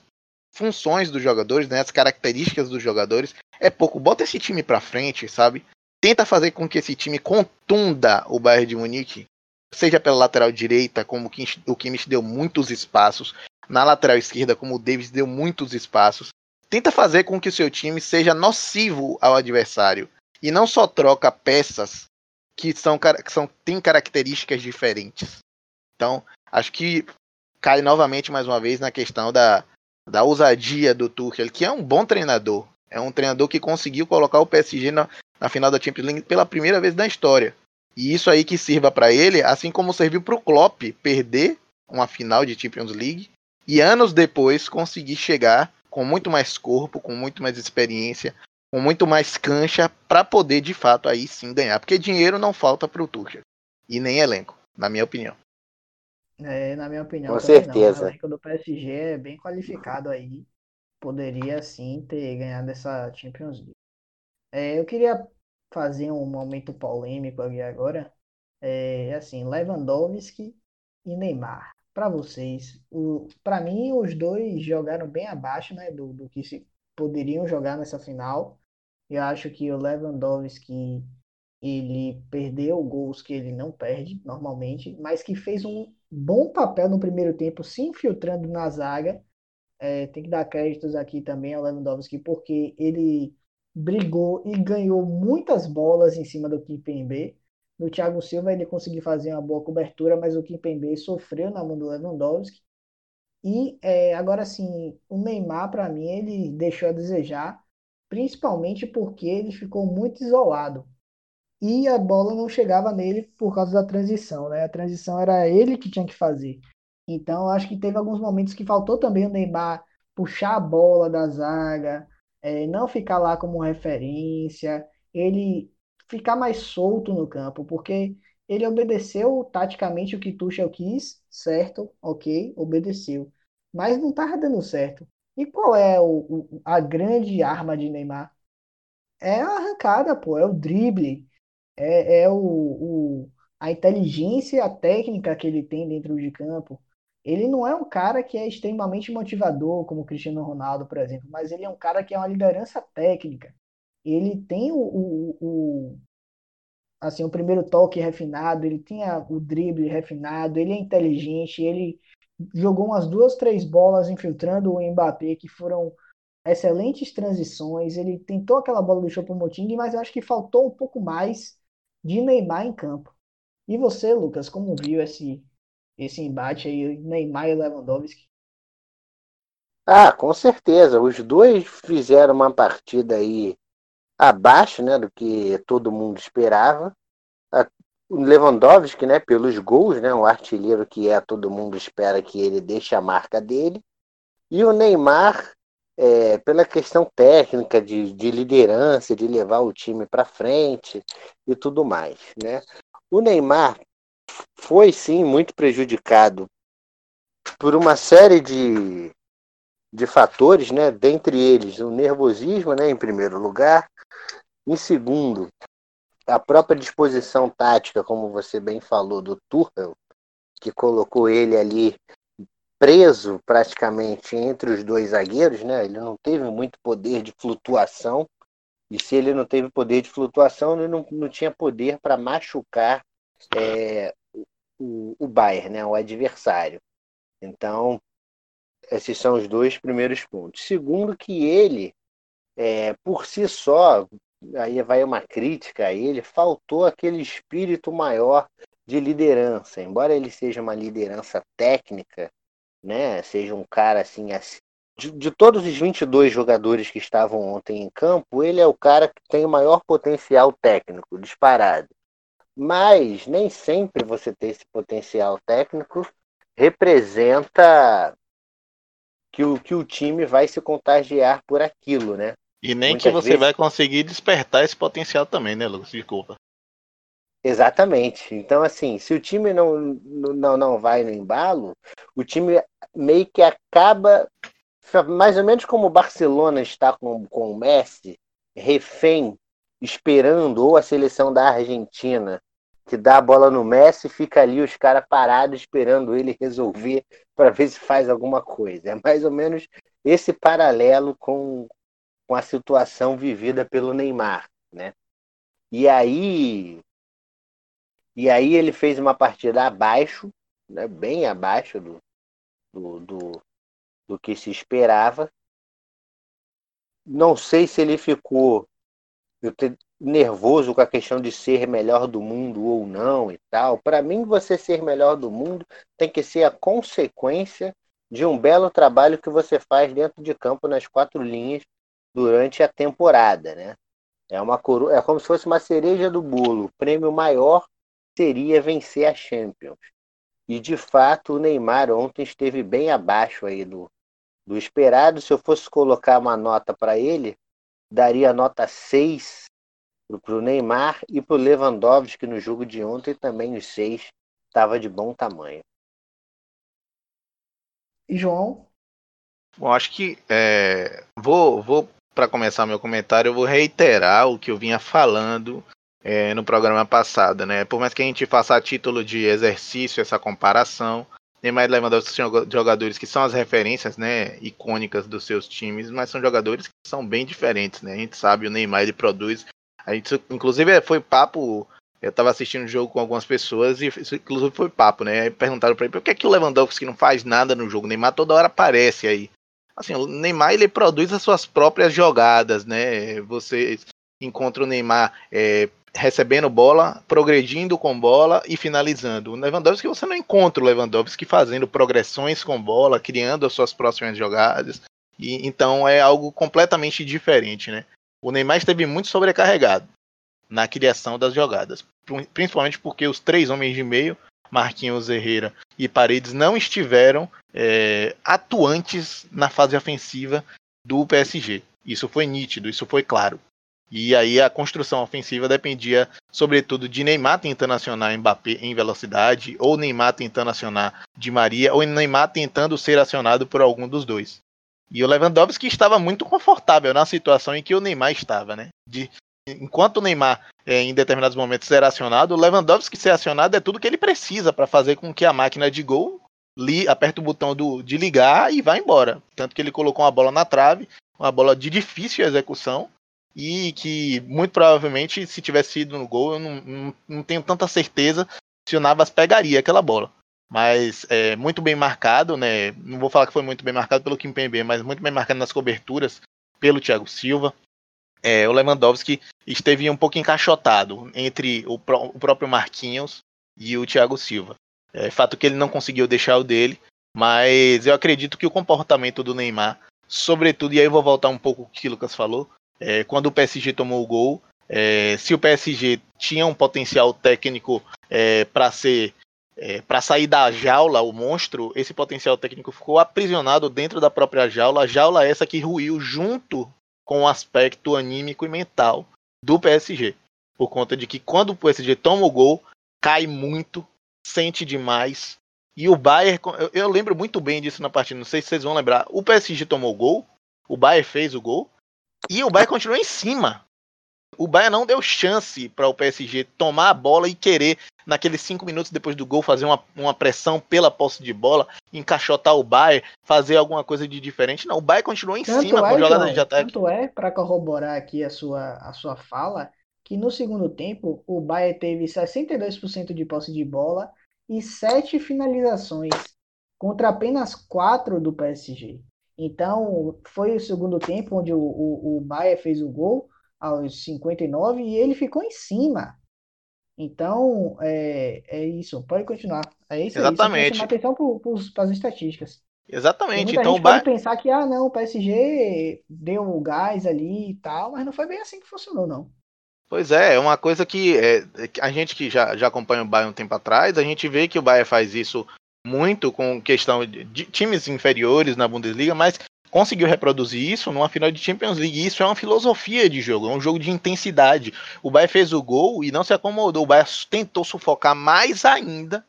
funções dos jogadores, né, as características dos jogadores, é pouco. Bota esse time pra frente, sabe? Tenta fazer com que esse time contunda o Bayern de Munique seja pela lateral direita, como o Kimmich deu muitos espaços, na lateral esquerda, como o Davis deu muitos espaços. Tenta fazer com que o seu time seja nocivo ao adversário e não só troca peças que são que são têm características diferentes. Então, acho que cai novamente mais uma vez na questão da, da ousadia do Tuchel, que é um bom treinador. É um treinador que conseguiu colocar o PSG na, na final da Champions League pela primeira vez na história. E isso aí que sirva para ele, assim como serviu para o Klopp perder uma final de Champions League e anos depois conseguir chegar com muito mais corpo, com muito mais experiência, com muito mais cancha para poder de fato aí sim ganhar, porque dinheiro não falta para o Tuchel e nem elenco, na minha opinião. É, na minha opinião, com certeza. Não. O elenco do PSG é bem qualificado aí, poderia sim ter ganhado essa Champions League. É, eu queria fazer um momento polêmico aqui agora. É assim, Lewandowski e Neymar. Para vocês, para mim os dois jogaram bem abaixo, né, do, do que se poderiam jogar nessa final. Eu acho que o Lewandowski ele perdeu gols que ele não perde normalmente, mas que fez um bom papel no primeiro tempo, se infiltrando na zaga. É, tem que dar créditos aqui também ao Lewandowski, porque ele brigou e ganhou muitas bolas em cima do Kimpembe. No Thiago Silva ele conseguiu fazer uma boa cobertura, mas o Kimpembe sofreu na mão do Lewandowski. E é, agora sim, o Neymar para mim ele deixou a desejar, principalmente porque ele ficou muito isolado. E a bola não chegava nele por causa da transição, né? A transição era ele que tinha que fazer. Então, acho que teve alguns momentos que faltou também o Neymar puxar a bola da zaga, é, não ficar lá como referência, ele ficar mais solto no campo, porque ele obedeceu taticamente o que Tuchel quis, certo, ok, obedeceu, mas não estava dando certo. E qual é o, o, a grande arma de Neymar? É a arrancada, pô, é o drible, é, é o, o, a inteligência, a técnica que ele tem dentro de campo. Ele não é um cara que é extremamente motivador, como o Cristiano Ronaldo, por exemplo, mas ele é um cara que é uma liderança técnica. Ele tem o, o, o assim, o primeiro toque refinado, ele tinha o drible refinado, ele é inteligente, ele jogou umas duas, três bolas infiltrando o Mbappé, que foram excelentes transições. Ele tentou aquela bola do Choupo-Moting, mas eu acho que faltou um pouco mais de Neymar em campo. E você, Lucas, como viu esse esse embate aí, Neymar e Lewandowski? Ah, com certeza. Os dois fizeram uma partida aí abaixo né, do que todo mundo esperava. O Lewandowski, né, pelos gols, né, o artilheiro que é, todo mundo espera que ele deixe a marca dele. E o Neymar, é, pela questão técnica de, de liderança, de levar o time para frente e tudo mais. Né? O Neymar foi sim muito prejudicado por uma série de, de fatores, né? dentre eles o nervosismo, né? em primeiro lugar, em segundo, a própria disposição tática, como você bem falou, do Tuchel, que colocou ele ali preso praticamente entre os dois zagueiros, né? Ele não teve muito poder de flutuação. E se ele não teve poder de flutuação, ele não, não tinha poder para machucar é, o, o Bayern, né? O adversário. Então, esses são os dois primeiros pontos. Segundo, que ele, é, por si só, aí vai uma crítica a ele, faltou aquele espírito maior de liderança. Embora ele seja uma liderança técnica, né, seja um cara assim, assim de, de todos os 22 jogadores que estavam ontem em campo, ele é o cara que tem o maior potencial técnico, disparado. Mas nem sempre você ter esse potencial técnico representa que o, que o time vai se contagiar por aquilo, né? E nem Muitas que você vezes... vai conseguir despertar esse potencial também, né, Lucas? Desculpa. Exatamente. Então, assim, se o time não, não, não vai no embalo, o time meio que acaba, mais ou menos como o Barcelona está com, com o Messi, refém, esperando, ou a seleção da Argentina, que dá a bola no Messi, fica ali os caras parados esperando ele resolver para ver se faz alguma coisa. É mais ou menos esse paralelo com, com a situação vivida pelo Neymar, né? E aí, e aí ele fez uma partida abaixo, né, bem abaixo do, do, do, do que se esperava. Não sei se ele ficou nervoso com a questão de ser melhor do mundo ou não e tal. Para mim, você ser melhor do mundo tem que ser a consequência de um belo trabalho que você faz dentro de campo nas quatro linhas durante a temporada, né? É uma coro... é como se fosse uma cereja do bolo. Prêmio maior seria vencer a Champions. E de fato, o Neymar ontem esteve bem abaixo aí do, do esperado. Se eu fosse colocar uma nota para ele, daria nota 6 para o Neymar e para o Lewandowski no jogo de ontem também os 6 estava de bom tamanho. E João? Bom, acho que é, vou, vou para começar meu comentário, eu vou reiterar o que eu vinha falando é, no programa passado, né? Por mais que a gente faça a título de exercício essa comparação, Neymar e Lewandowski são jogadores que são as referências, né, icônicas dos seus times, mas são jogadores que são bem diferentes, né? A gente sabe o Neymar ele produz, a gente inclusive foi papo eu estava assistindo o jogo com algumas pessoas e isso, inclusive foi papo, né? Perguntaram para ele por que, é que o Lewandowski não faz nada no jogo. O Neymar toda hora aparece aí. Assim, o Neymar ele produz as suas próprias jogadas, né? Você encontra o Neymar é, recebendo bola, progredindo com bola e finalizando. O Lewandowski você não encontra o Lewandowski fazendo progressões com bola, criando as suas próximas jogadas. E então é algo completamente diferente, né? O Neymar esteve muito sobrecarregado na criação das jogadas, principalmente porque os três homens de meio Marquinhos Herrera e Paredes não estiveram é, atuantes na fase ofensiva do PSG. Isso foi nítido, isso foi claro. E aí a construção ofensiva dependia, sobretudo, de Neymar tentando acionar Mbappé em velocidade, ou Neymar tentando acionar Di Maria, ou Neymar tentando ser acionado por algum dos dois. E o Lewandowski estava muito confortável na situação em que o Neymar estava, né? De enquanto o Neymar é, em determinados momentos ser acionado, o Lewandowski ser acionado é tudo que ele precisa para fazer com que a máquina de gol li, aperte o botão do, de ligar e vá embora. Tanto que ele colocou uma bola na trave, uma bola de difícil execução e que muito provavelmente se tivesse sido no gol, eu não, não, não tenho tanta certeza se o Navas pegaria aquela bola. Mas é muito bem marcado, né? Não vou falar que foi muito bem marcado pelo Kimpembe, mas muito bem marcado nas coberturas pelo Thiago Silva é, o Lewandowski esteve um pouco encaixotado entre o, o próprio Marquinhos e o Thiago Silva. É fato que ele não conseguiu deixar o dele, mas eu acredito que o comportamento do Neymar, sobretudo, e aí eu vou voltar um pouco o que o Lucas falou, é, quando o PSG tomou o gol, é, se o PSG tinha um potencial técnico é, para ser é, para sair da jaula, o monstro, esse potencial técnico ficou aprisionado dentro da própria jaula, jaula essa que ruiu junto com o aspecto anímico e mental do PSG. Por conta de que quando o PSG toma o gol, cai muito, sente demais. E o Bayern, eu lembro muito bem disso na partida, não sei se vocês vão lembrar. O PSG tomou o gol, o Bayern fez o gol, e o Bayern continuou em cima. O Bayern não deu chance para o PSG tomar a bola e querer, naqueles cinco minutos depois do gol, fazer uma, uma pressão pela posse de bola, encaixotar o Bayern, fazer alguma coisa de diferente. Não, o Bayern continuou em tanto cima é, com de ataque. Tanto é, para corroborar aqui a sua, a sua fala, que no segundo tempo o Bayern teve 62% de posse de bola e sete finalizações, contra apenas quatro do PSG. Então, foi o segundo tempo onde o, o, o Bayern fez o gol aos 59 e ele ficou em cima. Então, é, é isso. Pode continuar. É isso Exatamente. Aí. Chamar atenção para as estatísticas. Exatamente. Então, o Bayern... pode pensar que, ah, não, o PSG deu o gás ali e tal, mas não foi bem assim que funcionou, não. Pois é, é uma coisa que é, a gente que já, já acompanha o Bayern um tempo atrás, a gente vê que o Bayern faz isso muito com questão de, times inferiores na Bundesliga, mas conseguiu reproduzir isso numa final de Champions League. Isso é uma filosofia de jogo, é um jogo de intensidade. O Bayern fez o gol e não se acomodou. O Bayern tentou sufocar mais ainda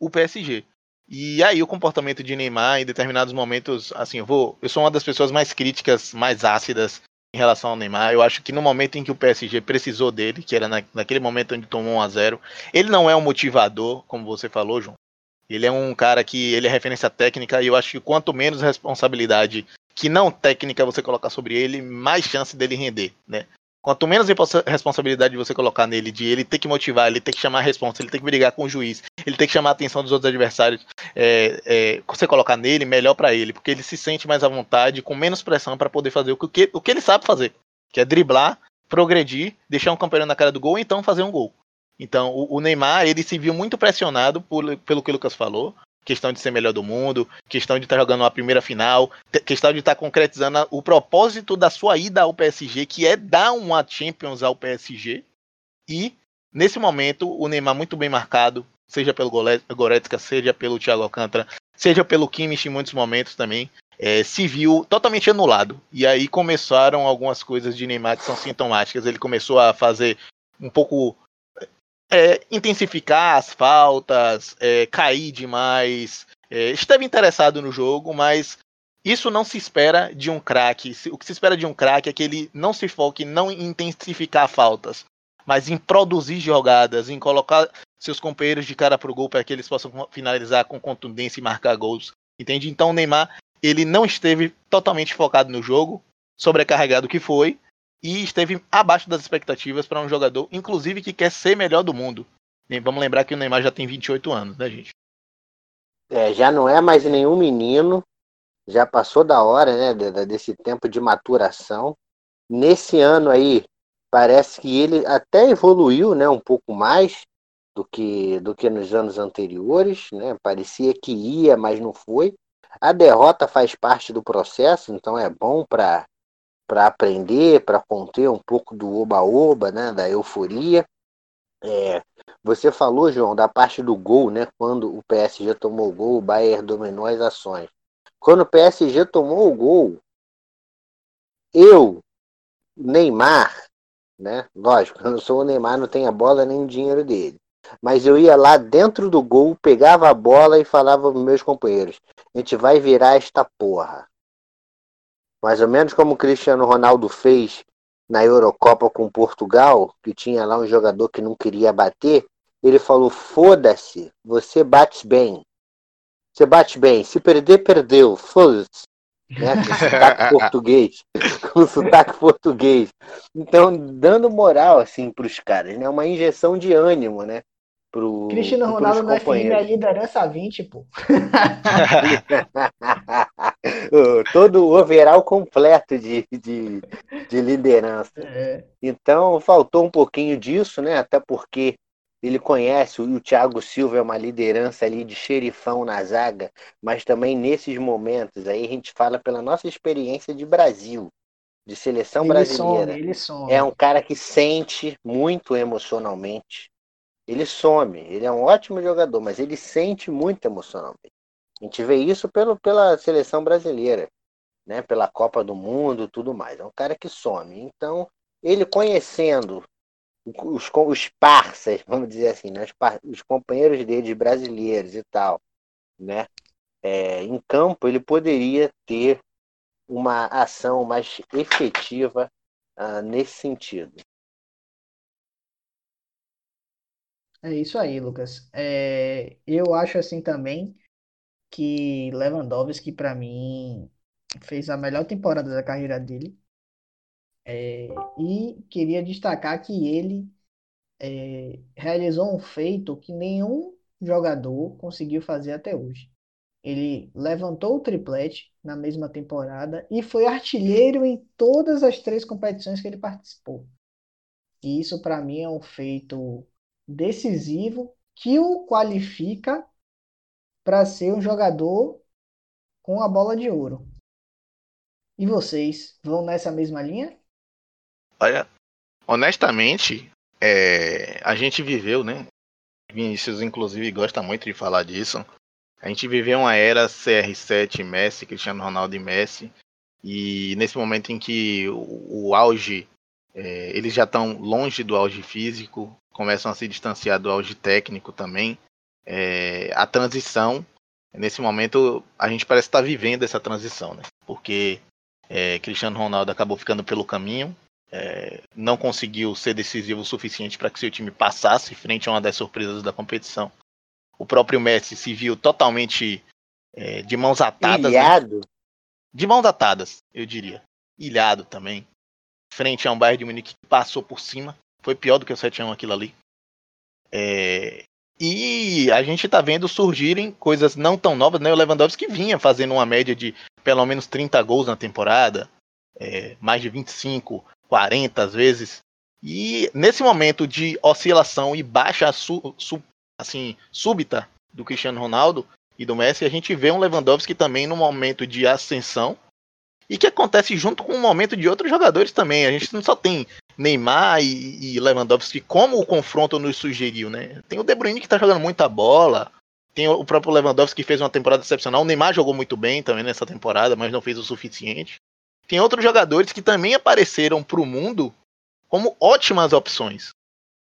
o PSG. E aí o comportamento de Neymar em determinados momentos, assim, eu vou, eu sou uma das pessoas mais críticas, mais ácidas em relação ao Neymar. Eu acho que no momento em que o PSG precisou dele, que era na, naquele momento onde tomou 1 a 0, ele não é um motivador, como você falou, João. Ele é um cara que ele é referência técnica e eu acho que quanto menos responsabilidade que não técnica você colocar sobre ele, mais chance dele render, né? Quanto menos responsabilidade você colocar nele, de ele ter que motivar, ele ter que chamar a resposta, ele ter que brigar com o juiz, ele ter que chamar a atenção dos outros adversários, é, é, você colocar nele, melhor para ele, porque ele se sente mais à vontade, com menos pressão para poder fazer o que, o que ele sabe fazer, que é driblar, progredir, deixar um campeão na cara do gol, e então fazer um gol. Então, o, o Neymar, ele se viu muito pressionado por, pelo que o Lucas falou, questão de ser melhor do mundo, questão de estar tá jogando uma primeira final, questão de estar tá concretizando o propósito da sua ida ao PSG, que é dar uma Champions ao PSG. E nesse momento, o Neymar muito bem marcado, seja pelo Goretzka, seja pelo Thiago Alcântara, seja pelo Kimmich em muitos momentos também, é, se viu totalmente anulado. E aí começaram algumas coisas de Neymar que são sintomáticas. Ele começou a fazer um pouco é, intensificar as faltas, é, cair demais. É, esteve interessado no jogo, mas isso não se espera de um craque. O que se espera de um craque é que ele não se foque não em intensificar faltas, mas em produzir jogadas, em colocar seus companheiros de cara para o gol para que eles possam finalizar com contundência e marcar gols. Entende? Então o Neymar ele não esteve totalmente focado no jogo, sobrecarregado que foi, e esteve abaixo das expectativas para um jogador, inclusive que quer ser melhor do mundo. E vamos lembrar que o Neymar já tem 28 anos, né, gente? É, já não é mais nenhum menino, já passou da hora, né, desse tempo de maturação. Nesse ano aí, parece que ele até evoluiu, né, um pouco mais do que do que nos anos anteriores, né? Parecia que ia, mas não foi. A derrota faz parte do processo, então é bom para para aprender, para conter um pouco do oba-oba, né, da euforia. É, você falou, João, da parte do gol, né, quando o PSG tomou o gol, o Bayern dominou as ações. Quando o PSG tomou o gol, eu, Neymar, né, lógico, [LAUGHS] eu não sou o Neymar, não tenho a bola nem o dinheiro dele. Mas eu ia lá dentro do gol, pegava a bola e falava para meus companheiros: a gente vai virar esta porra mais ou menos como o Cristiano Ronaldo fez na Eurocopa com Portugal, que tinha lá um jogador que não queria bater, ele falou: foda-se, você bate bem. Você bate bem. Se perder, perdeu. Foda-se. Né? Com sotaque [LAUGHS] português. [LAUGHS] Com sotaque português. Então, dando moral assim para os caras, né? Uma injeção de ânimo, né? Pro, Cristiano Ronaldo no FM é liderança 20, pô. [LAUGHS] Todo o overall completo de, de, de liderança. É. Então, faltou um pouquinho disso, né? Até porque ele conhece, o Thiago Silva é uma liderança ali de xerifão na zaga, mas também nesses momentos aí a gente fala pela nossa experiência de Brasil, de seleção ele brasileira. Some, ele some. É um cara que sente muito emocionalmente ele some. Ele é um ótimo jogador, mas ele sente muito emocionalmente. A gente vê isso pelo, pela seleção brasileira, né? Pela Copa do Mundo, tudo mais. É um cara que some. Então, ele conhecendo os, os parceiros, [LAUGHS] vamos dizer assim, né? os, os companheiros dele brasileiros e tal, né? É, em campo, ele poderia ter uma ação mais efetiva uh, nesse sentido. É isso aí, Lucas. É, eu acho assim também que Lewandowski, para mim, fez a melhor temporada da carreira dele. É, e queria destacar que ele é, realizou um feito que nenhum jogador conseguiu fazer até hoje. Ele levantou o triplete na mesma temporada e foi artilheiro em todas as três competições que ele participou. E isso, para mim, é um feito decisivo que o qualifica para ser um jogador com a bola de ouro. E vocês vão nessa mesma linha? Olha, honestamente, é, a gente viveu, né? Vinícius, inclusive, gosta muito de falar disso. A gente viveu uma era CR7, Messi, Cristiano Ronaldo e Messi. E nesse momento em que o, o auge, é, eles já estão longe do auge físico, começam a se distanciar do auge técnico também. É, a transição, nesse momento, a gente parece estar vivendo essa transição, né? Porque é, Cristiano Ronaldo acabou ficando pelo caminho, é, não conseguiu ser decisivo o suficiente para que seu time passasse frente a uma das surpresas da competição. O próprio Messi se viu totalmente é, de mãos atadas. Né? Ilhado. Né? De mãos atadas, eu diria. Ilhado também. Frente a um Bayern de Munique que passou por cima. Foi pior do que o 7x1 aquilo ali. É... E a gente tá vendo surgirem coisas não tão novas, né? O Lewandowski vinha fazendo uma média de pelo menos 30 gols na temporada, é, mais de 25, 40 às vezes. E nesse momento de oscilação e baixa su, su, assim, súbita do Cristiano Ronaldo e do Messi, a gente vê um Lewandowski também no momento de ascensão e que acontece junto com o momento de outros jogadores também. A gente não só tem Neymar e, e Lewandowski, como o confronto nos sugeriu, né? Tem o De Bruyne que tá jogando muita bola, tem o próprio Lewandowski que fez uma temporada excepcional. O Neymar jogou muito bem também nessa temporada, mas não fez o suficiente. Tem outros jogadores que também apareceram para o mundo como ótimas opções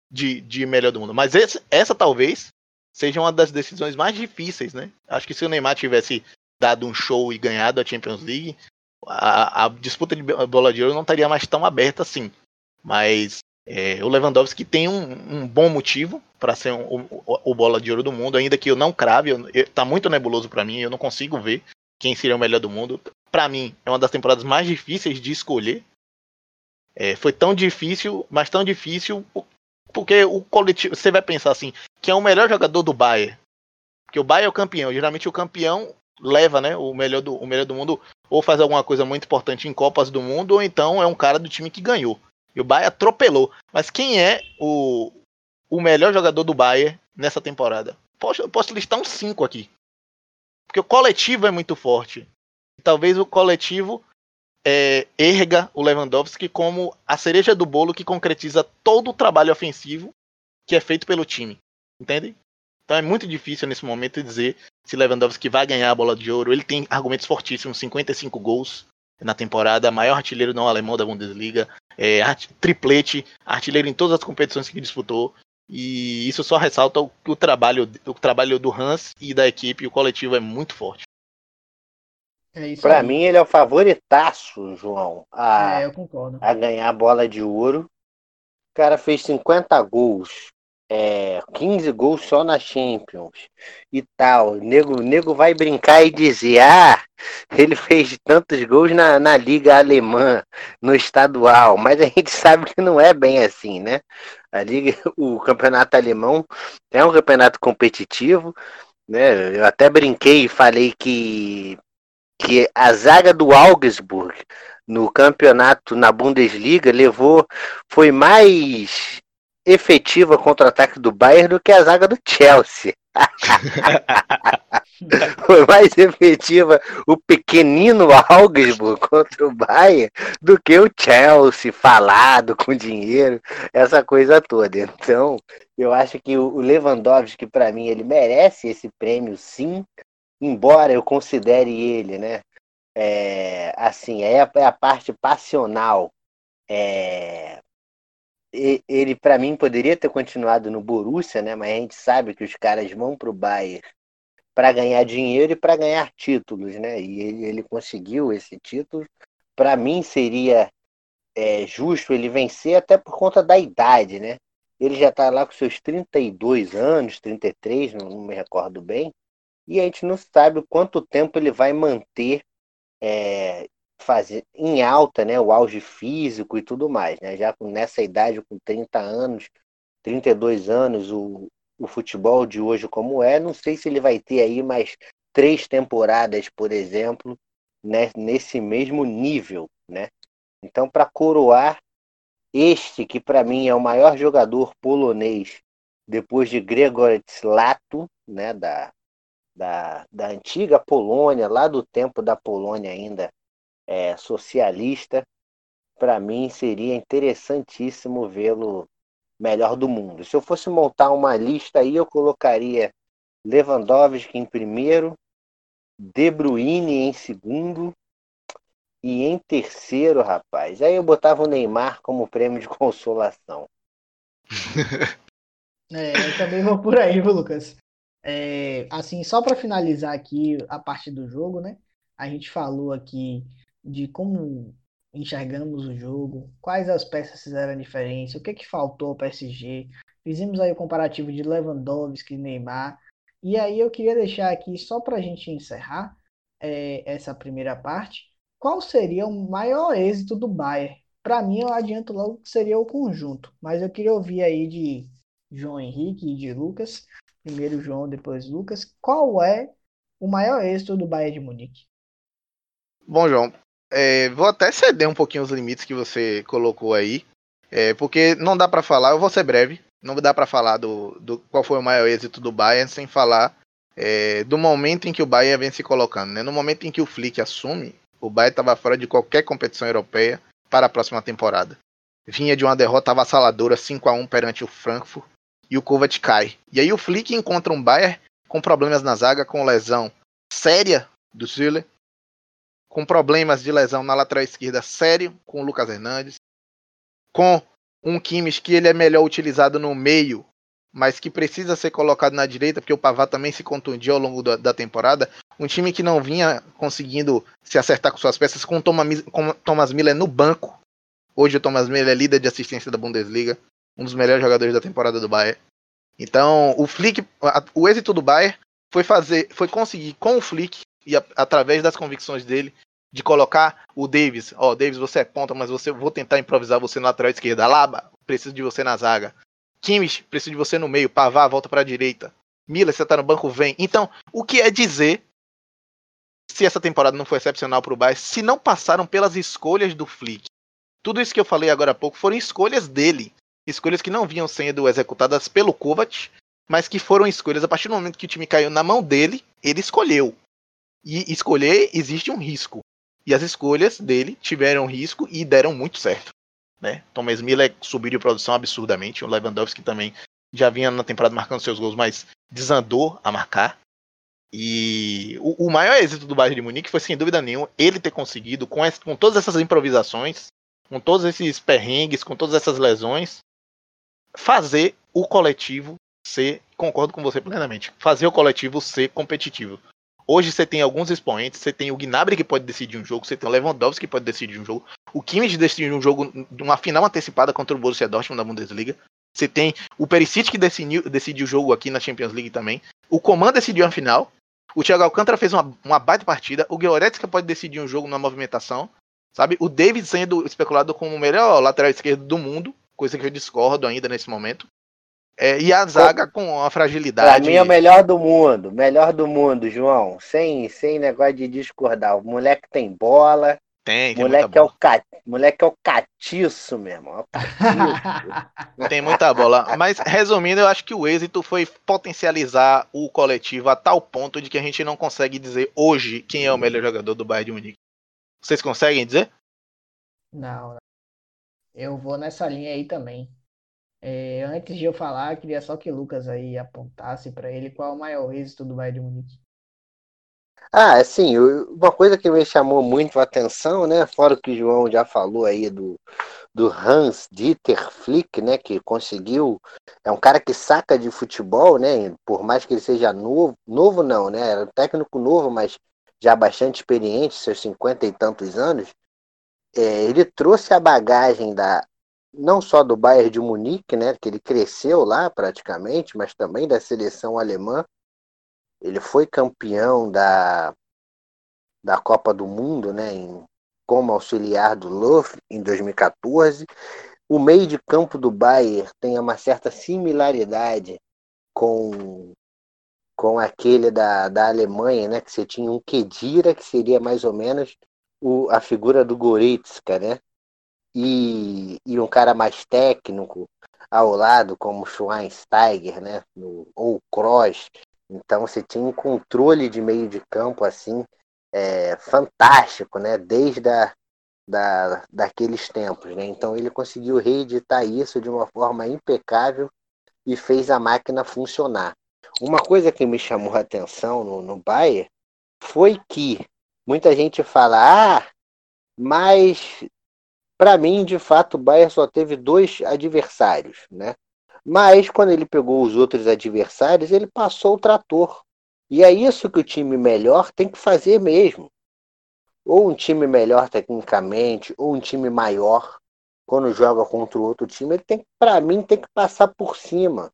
de, de melhor do mundo. Mas esse, essa talvez seja uma das decisões mais difíceis, né? Acho que se o Neymar tivesse dado um show e ganhado a Champions League, a, a disputa de bola de ouro não estaria mais tão aberta assim. Mas é, o Lewandowski tem um, um bom motivo para ser um, o, bola de ouro do mundo, ainda que eu não crave, eu, eu, tá muito nebuloso para mim, eu não consigo ver quem seria o melhor do mundo. Para mim, é uma das temporadas mais difíceis de escolher. É, foi tão difícil, mas tão difícil porque o coletivo, você vai pensar assim, quem é o melhor jogador do Bayern? Porque o Bayern é o campeão, geralmente o campeão leva, né, o melhor do, o melhor do mundo ou faz alguma coisa muito importante em Copas do Mundo ou então é um cara do time que ganhou. E o Bayern atropelou. Mas quem é o, o melhor jogador do Bayern nessa temporada? Posso, eu posso listar uns cinco aqui. Porque o coletivo é muito forte. Talvez o coletivo é, erga o Lewandowski como a cereja do bolo que concretiza todo o trabalho ofensivo que é feito pelo time. Entende? Então é muito difícil nesse momento dizer se Lewandowski vai ganhar a bola de ouro. Ele tem argumentos fortíssimos: 55 gols na temporada, maior artilheiro não alemão da Bundesliga, é, triplete, artilheiro em todas as competições que disputou. E isso só ressalta o, o, trabalho, o trabalho do Hans e da equipe, o coletivo é muito forte. É Para mim, ele é o favoritaço, João, a, é, a ganhar a bola de ouro. O cara fez 50 gols, é, 15 gols só na Champions e tal. O nego, nego vai brincar e dizer: ah, ele fez tantos gols na, na Liga Alemã, no estadual, mas a gente [LAUGHS] sabe que não é bem assim, né? A Liga, o campeonato alemão é um campeonato competitivo, né? Eu até brinquei e falei que, que a zaga do Augsburg no campeonato na Bundesliga levou foi mais efetiva contra o ataque do Bayern do que a zaga do Chelsea. [LAUGHS] Foi mais efetiva o pequenino Augsburg contra o Bayern do que o Chelsea falado com dinheiro, essa coisa toda. Então, eu acho que o Lewandowski, para mim, ele merece esse prêmio, sim, embora eu considere ele, né? É, assim, é a, é a parte passional. É, ele, para mim, poderia ter continuado no Borussia, né? Mas a gente sabe que os caras vão pro Bayern para ganhar dinheiro e para ganhar títulos, né? E ele, ele conseguiu esse título. Para mim, seria é, justo ele vencer até por conta da idade, né? Ele já está lá com seus 32 anos, 33, não me recordo bem, e a gente não sabe quanto tempo ele vai manter é, fazer em alta, né, o auge físico e tudo mais, né? Já nessa idade com 30 anos, 32 anos, o, o futebol de hoje como é, não sei se ele vai ter aí mais três temporadas, por exemplo, né, nesse mesmo nível, né? Então, para coroar este, que para mim é o maior jogador polonês, depois de Gregor Slato, né, da, da, da antiga Polônia, lá do tempo da Polônia ainda é, socialista, para mim seria interessantíssimo vê-lo melhor do mundo. Se eu fosse montar uma lista aí, eu colocaria Lewandowski em primeiro, De Bruyne em segundo, e em terceiro, rapaz, aí eu botava o Neymar como prêmio de [LAUGHS] consolação. [LAUGHS] é, eu também vou por aí, viu, Lucas? É, assim, só para finalizar aqui a parte do jogo, né? A gente falou aqui de como enxergamos o jogo, quais as peças fizeram a diferença, o que que faltou ao PSG. Fizemos aí o comparativo de Lewandowski e Neymar. E aí eu queria deixar aqui só para a gente encerrar é, essa primeira parte qual seria o maior êxito do Bayern? Para mim, eu adianto logo que seria o conjunto, mas eu queria ouvir aí de João Henrique e de Lucas, primeiro João, depois Lucas, qual é o maior êxito do Bayern de Munique? Bom, João, é, vou até ceder um pouquinho os limites que você colocou aí, é, porque não dá para falar, eu vou ser breve, não dá para falar do, do, qual foi o maior êxito do Bayern sem falar é, do momento em que o Bayern vem se colocando. Né? No momento em que o Flick assume, o Bayern estava fora de qualquer competição europeia para a próxima temporada. Vinha de uma derrota avassaladora 5 a 1 perante o Frankfurt e o Kovac cai. E aí o Flick encontra um Bayern com problemas na zaga, com lesão séria do Ziller, com problemas de lesão na lateral esquerda sério com o Lucas Hernandes, com um Kimmich que ele é melhor utilizado no meio mas que precisa ser colocado na direita, porque o Pavard também se contundiu ao longo da, da, temporada. Um time que não vinha conseguindo se acertar com suas peças, com o Thomas, com Thomas Miller no banco. Hoje o Thomas Miller é líder de assistência da Bundesliga, um dos melhores jogadores da temporada do Bayern. Então, o Flick, o êxito do Bayern foi fazer, foi conseguir com o Flick e a, através das convicções dele de colocar o Davis, ó, oh, Davis, você é ponta, mas você vou tentar improvisar você na lateral esquerda. Laba, preciso de você na zaga. Kimmich, preciso de você no meio. Pavá, volta para a direita. Mila, você tá no banco, vem. Então, o que é dizer se essa temporada não foi excepcional para o Bayern, se não passaram pelas escolhas do Flick? Tudo isso que eu falei agora há pouco foram escolhas dele. Escolhas que não vinham sendo executadas pelo Kovac, mas que foram escolhas a partir do momento que o time caiu na mão dele, ele escolheu. E escolher existe um risco. E as escolhas dele tiveram risco e deram muito certo. Né? Thomas Miller subiu de produção absurdamente. O Lewandowski também já vinha na temporada marcando seus gols, mas desandou a marcar. E o, o maior êxito do Bayern de Munique foi, sem dúvida nenhuma, ele ter conseguido, com, essa, com todas essas improvisações, com todos esses perrengues, com todas essas lesões, fazer o coletivo ser, concordo com você plenamente, fazer o coletivo ser competitivo. Hoje você tem alguns expoentes, você tem o Gnabry que pode decidir um jogo, você tem o Lewandowski que pode decidir um jogo, o Kimmich decidiu um jogo, uma final antecipada contra o Borussia Dortmund da Bundesliga. Você tem o Perisic que decidiu, decidiu o jogo aqui na Champions League também. O Coman decidiu a final. O Thiago Alcântara fez uma, uma baita partida. O Goretzka pode decidir um jogo na movimentação. Sabe? O David sendo especulado como o melhor lateral esquerdo do mundo, coisa que eu discordo ainda nesse momento. É, e a zaga com a fragilidade. Pra mim é o melhor do mundo. Melhor do mundo, João. Sem, sem negócio de discordar. O moleque tem bola. Tem, tem moleque, muita é bola. o ca... moleque é o catiço, meu irmão. É o catiço. [LAUGHS] Tem muita bola. Mas, resumindo, eu acho que o êxito foi potencializar o coletivo a tal ponto de que a gente não consegue dizer hoje quem é o melhor jogador do Bayern de Munique. Vocês conseguem dizer? Não, não. eu vou nessa linha aí também. É, antes de eu falar, eu queria só que Lucas aí apontasse para ele qual é o maior êxito do Bayern de Munique. Ah, assim, uma coisa que me chamou muito a atenção, né? Fora o que o João já falou aí do, do Hans Dieter Flick, né? Que conseguiu. É um cara que saca de futebol, né? Por mais que ele seja novo, novo não, né? Era um técnico novo, mas já bastante experiente, seus cinquenta e tantos anos. É, ele trouxe a bagagem da não só do Bayern de Munique, né? Que ele cresceu lá praticamente, mas também da seleção alemã. Ele foi campeão da, da Copa do Mundo, né, em, como auxiliar do Löw em 2014. O meio de campo do Bayern tem uma certa similaridade com, com aquele da, da Alemanha, né, que você tinha um Kedira, que seria mais ou menos o, a figura do Goretzka, né, e, e um cara mais técnico ao lado, como Schweinsteiger, né, no, ou Kroos, então você tinha um controle de meio de campo assim é, fantástico, né? Desde a, da, daqueles tempos, né? Então ele conseguiu reeditar isso de uma forma impecável e fez a máquina funcionar. Uma coisa que me chamou a atenção no, no Bayern foi que muita gente fala, ah, mas para mim, de fato, o Bayern só teve dois adversários, né? Mas quando ele pegou os outros adversários, ele passou o trator. E é isso que o time melhor tem que fazer mesmo. Ou um time melhor tecnicamente, ou um time maior, quando joga contra o outro time, ele tem, para mim, tem que passar por cima.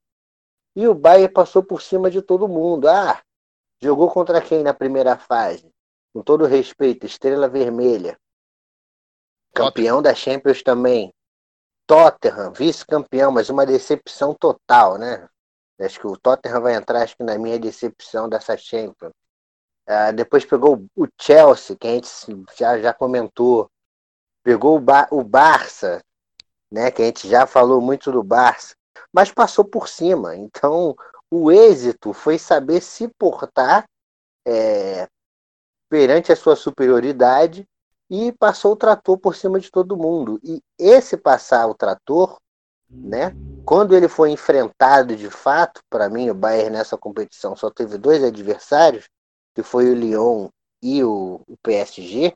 E o Bayern passou por cima de todo mundo. Ah, jogou contra quem na primeira fase? Com todo respeito, Estrela Vermelha. Campeão da Champions também. Tottenham, vice-campeão, mas uma decepção total, né? Acho que o Tottenham vai entrar, acho que na minha decepção dessa Champions. Uh, depois pegou o Chelsea, que a gente já, já comentou. Pegou o, ba o Barça, né? Que a gente já falou muito do Barça, mas passou por cima. Então, o êxito foi saber se portar é, perante a sua superioridade e passou o trator por cima de todo mundo. E esse passar o trator, né? Quando ele foi enfrentado de fato, para mim o Bayern nessa competição só teve dois adversários, que foi o Lyon e o, o PSG.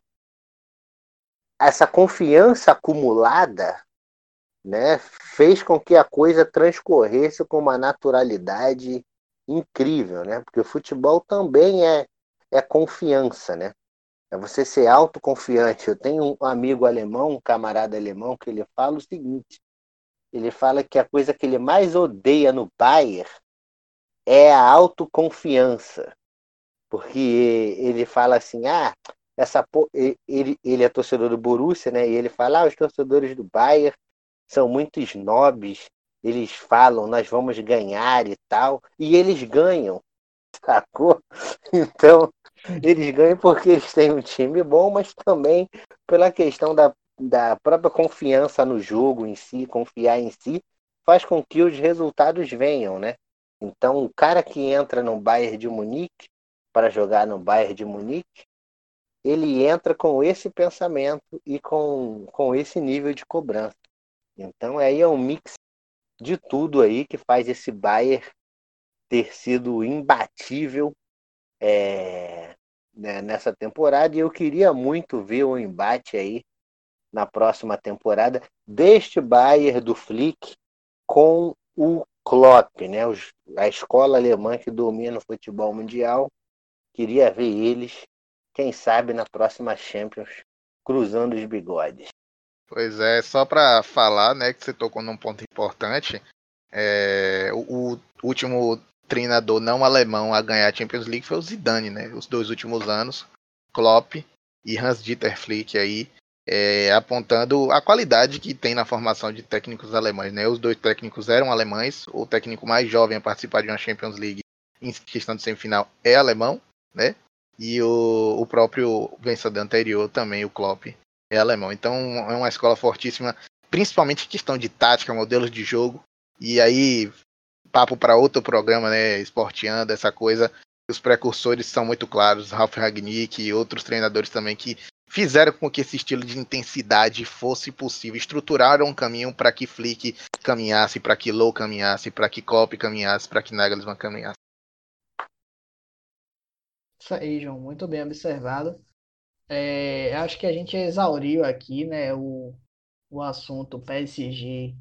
Essa confiança acumulada, né, fez com que a coisa transcorresse com uma naturalidade incrível, né? Porque o futebol também é é confiança, né? É você ser autoconfiante. Eu tenho um amigo alemão, um camarada alemão, que ele fala o seguinte: ele fala que a coisa que ele mais odeia no Bayern é a autoconfiança. Porque ele fala assim: ah, essa ele, ele é torcedor do Borussia, né? E ele fala: ah, os torcedores do Bayern são muito snobs, eles falam, nós vamos ganhar e tal, e eles ganham, sacou? Então, eles ganham porque eles têm um time bom, mas também pela questão da, da própria confiança no jogo em si, confiar em si, faz com que os resultados venham, né? Então, o cara que entra no Bayern de Munique para jogar no Bayern de Munique, ele entra com esse pensamento e com, com esse nível de cobrança. Então, aí é um mix de tudo aí que faz esse Bayern ter sido imbatível é, né, nessa temporada e eu queria muito ver o um embate aí na próxima temporada deste Bayern do Flick com o Klopp, né, Os, a escola alemã que domina o futebol mundial. Queria ver eles, quem sabe na próxima Champions, cruzando os bigodes. Pois é, só para falar, né, que você tocou num ponto importante, é, o, o último treinador não alemão a ganhar a Champions League foi o Zidane, né? Os dois últimos anos, Klopp e Hans-Dieter Flick aí, é, apontando a qualidade que tem na formação de técnicos alemães, né? Os dois técnicos eram alemães, o técnico mais jovem a participar de uma Champions League em questão de semifinal é alemão, né? e o, o próprio vencedor anterior também, o Klopp, é alemão. Então é uma escola fortíssima, principalmente em questão de tática, modelos de jogo. E aí, papo para outro programa, né? Esporteando, essa coisa. Os precursores são muito claros, Ralf Ragnick e outros treinadores também que fizeram com que esse estilo de intensidade fosse possível, estruturaram um caminho para que Flick caminhasse, para que Low caminhasse, para que Klopp caminhasse, para que Nagelsmann caminhasse. Isso aí, João, muito bem observado. É, acho que a gente exauriu aqui, né, o, o assunto PSG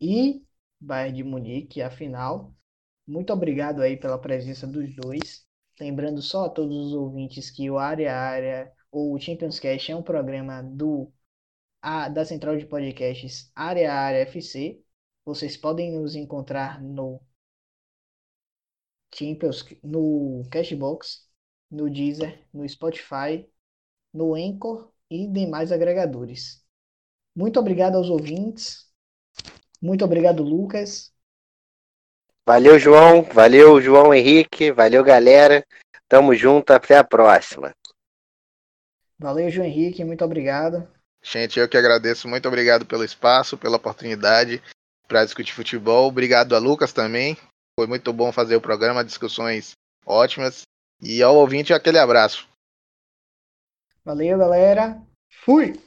e Bayern de Munique, afinal. Muito obrigado aí pela presença dos dois. Lembrando só a todos os ouvintes que o Área Área ou o Champions Cast é um programa do a, da Central de Podcasts Área Área FC. Vocês podem nos encontrar no Champions, no Cashbox, no Deezer, no Spotify, no Anchor e demais agregadores. Muito obrigado aos ouvintes. Muito obrigado, Lucas. Valeu, João. Valeu, João Henrique. Valeu, galera. Tamo junto. Até a próxima. Valeu, João Henrique. Muito obrigado. Gente, eu que agradeço. Muito obrigado pelo espaço, pela oportunidade para discutir futebol. Obrigado a Lucas também. Foi muito bom fazer o programa, discussões ótimas. E ao ouvinte, aquele abraço. Valeu, galera. Fui!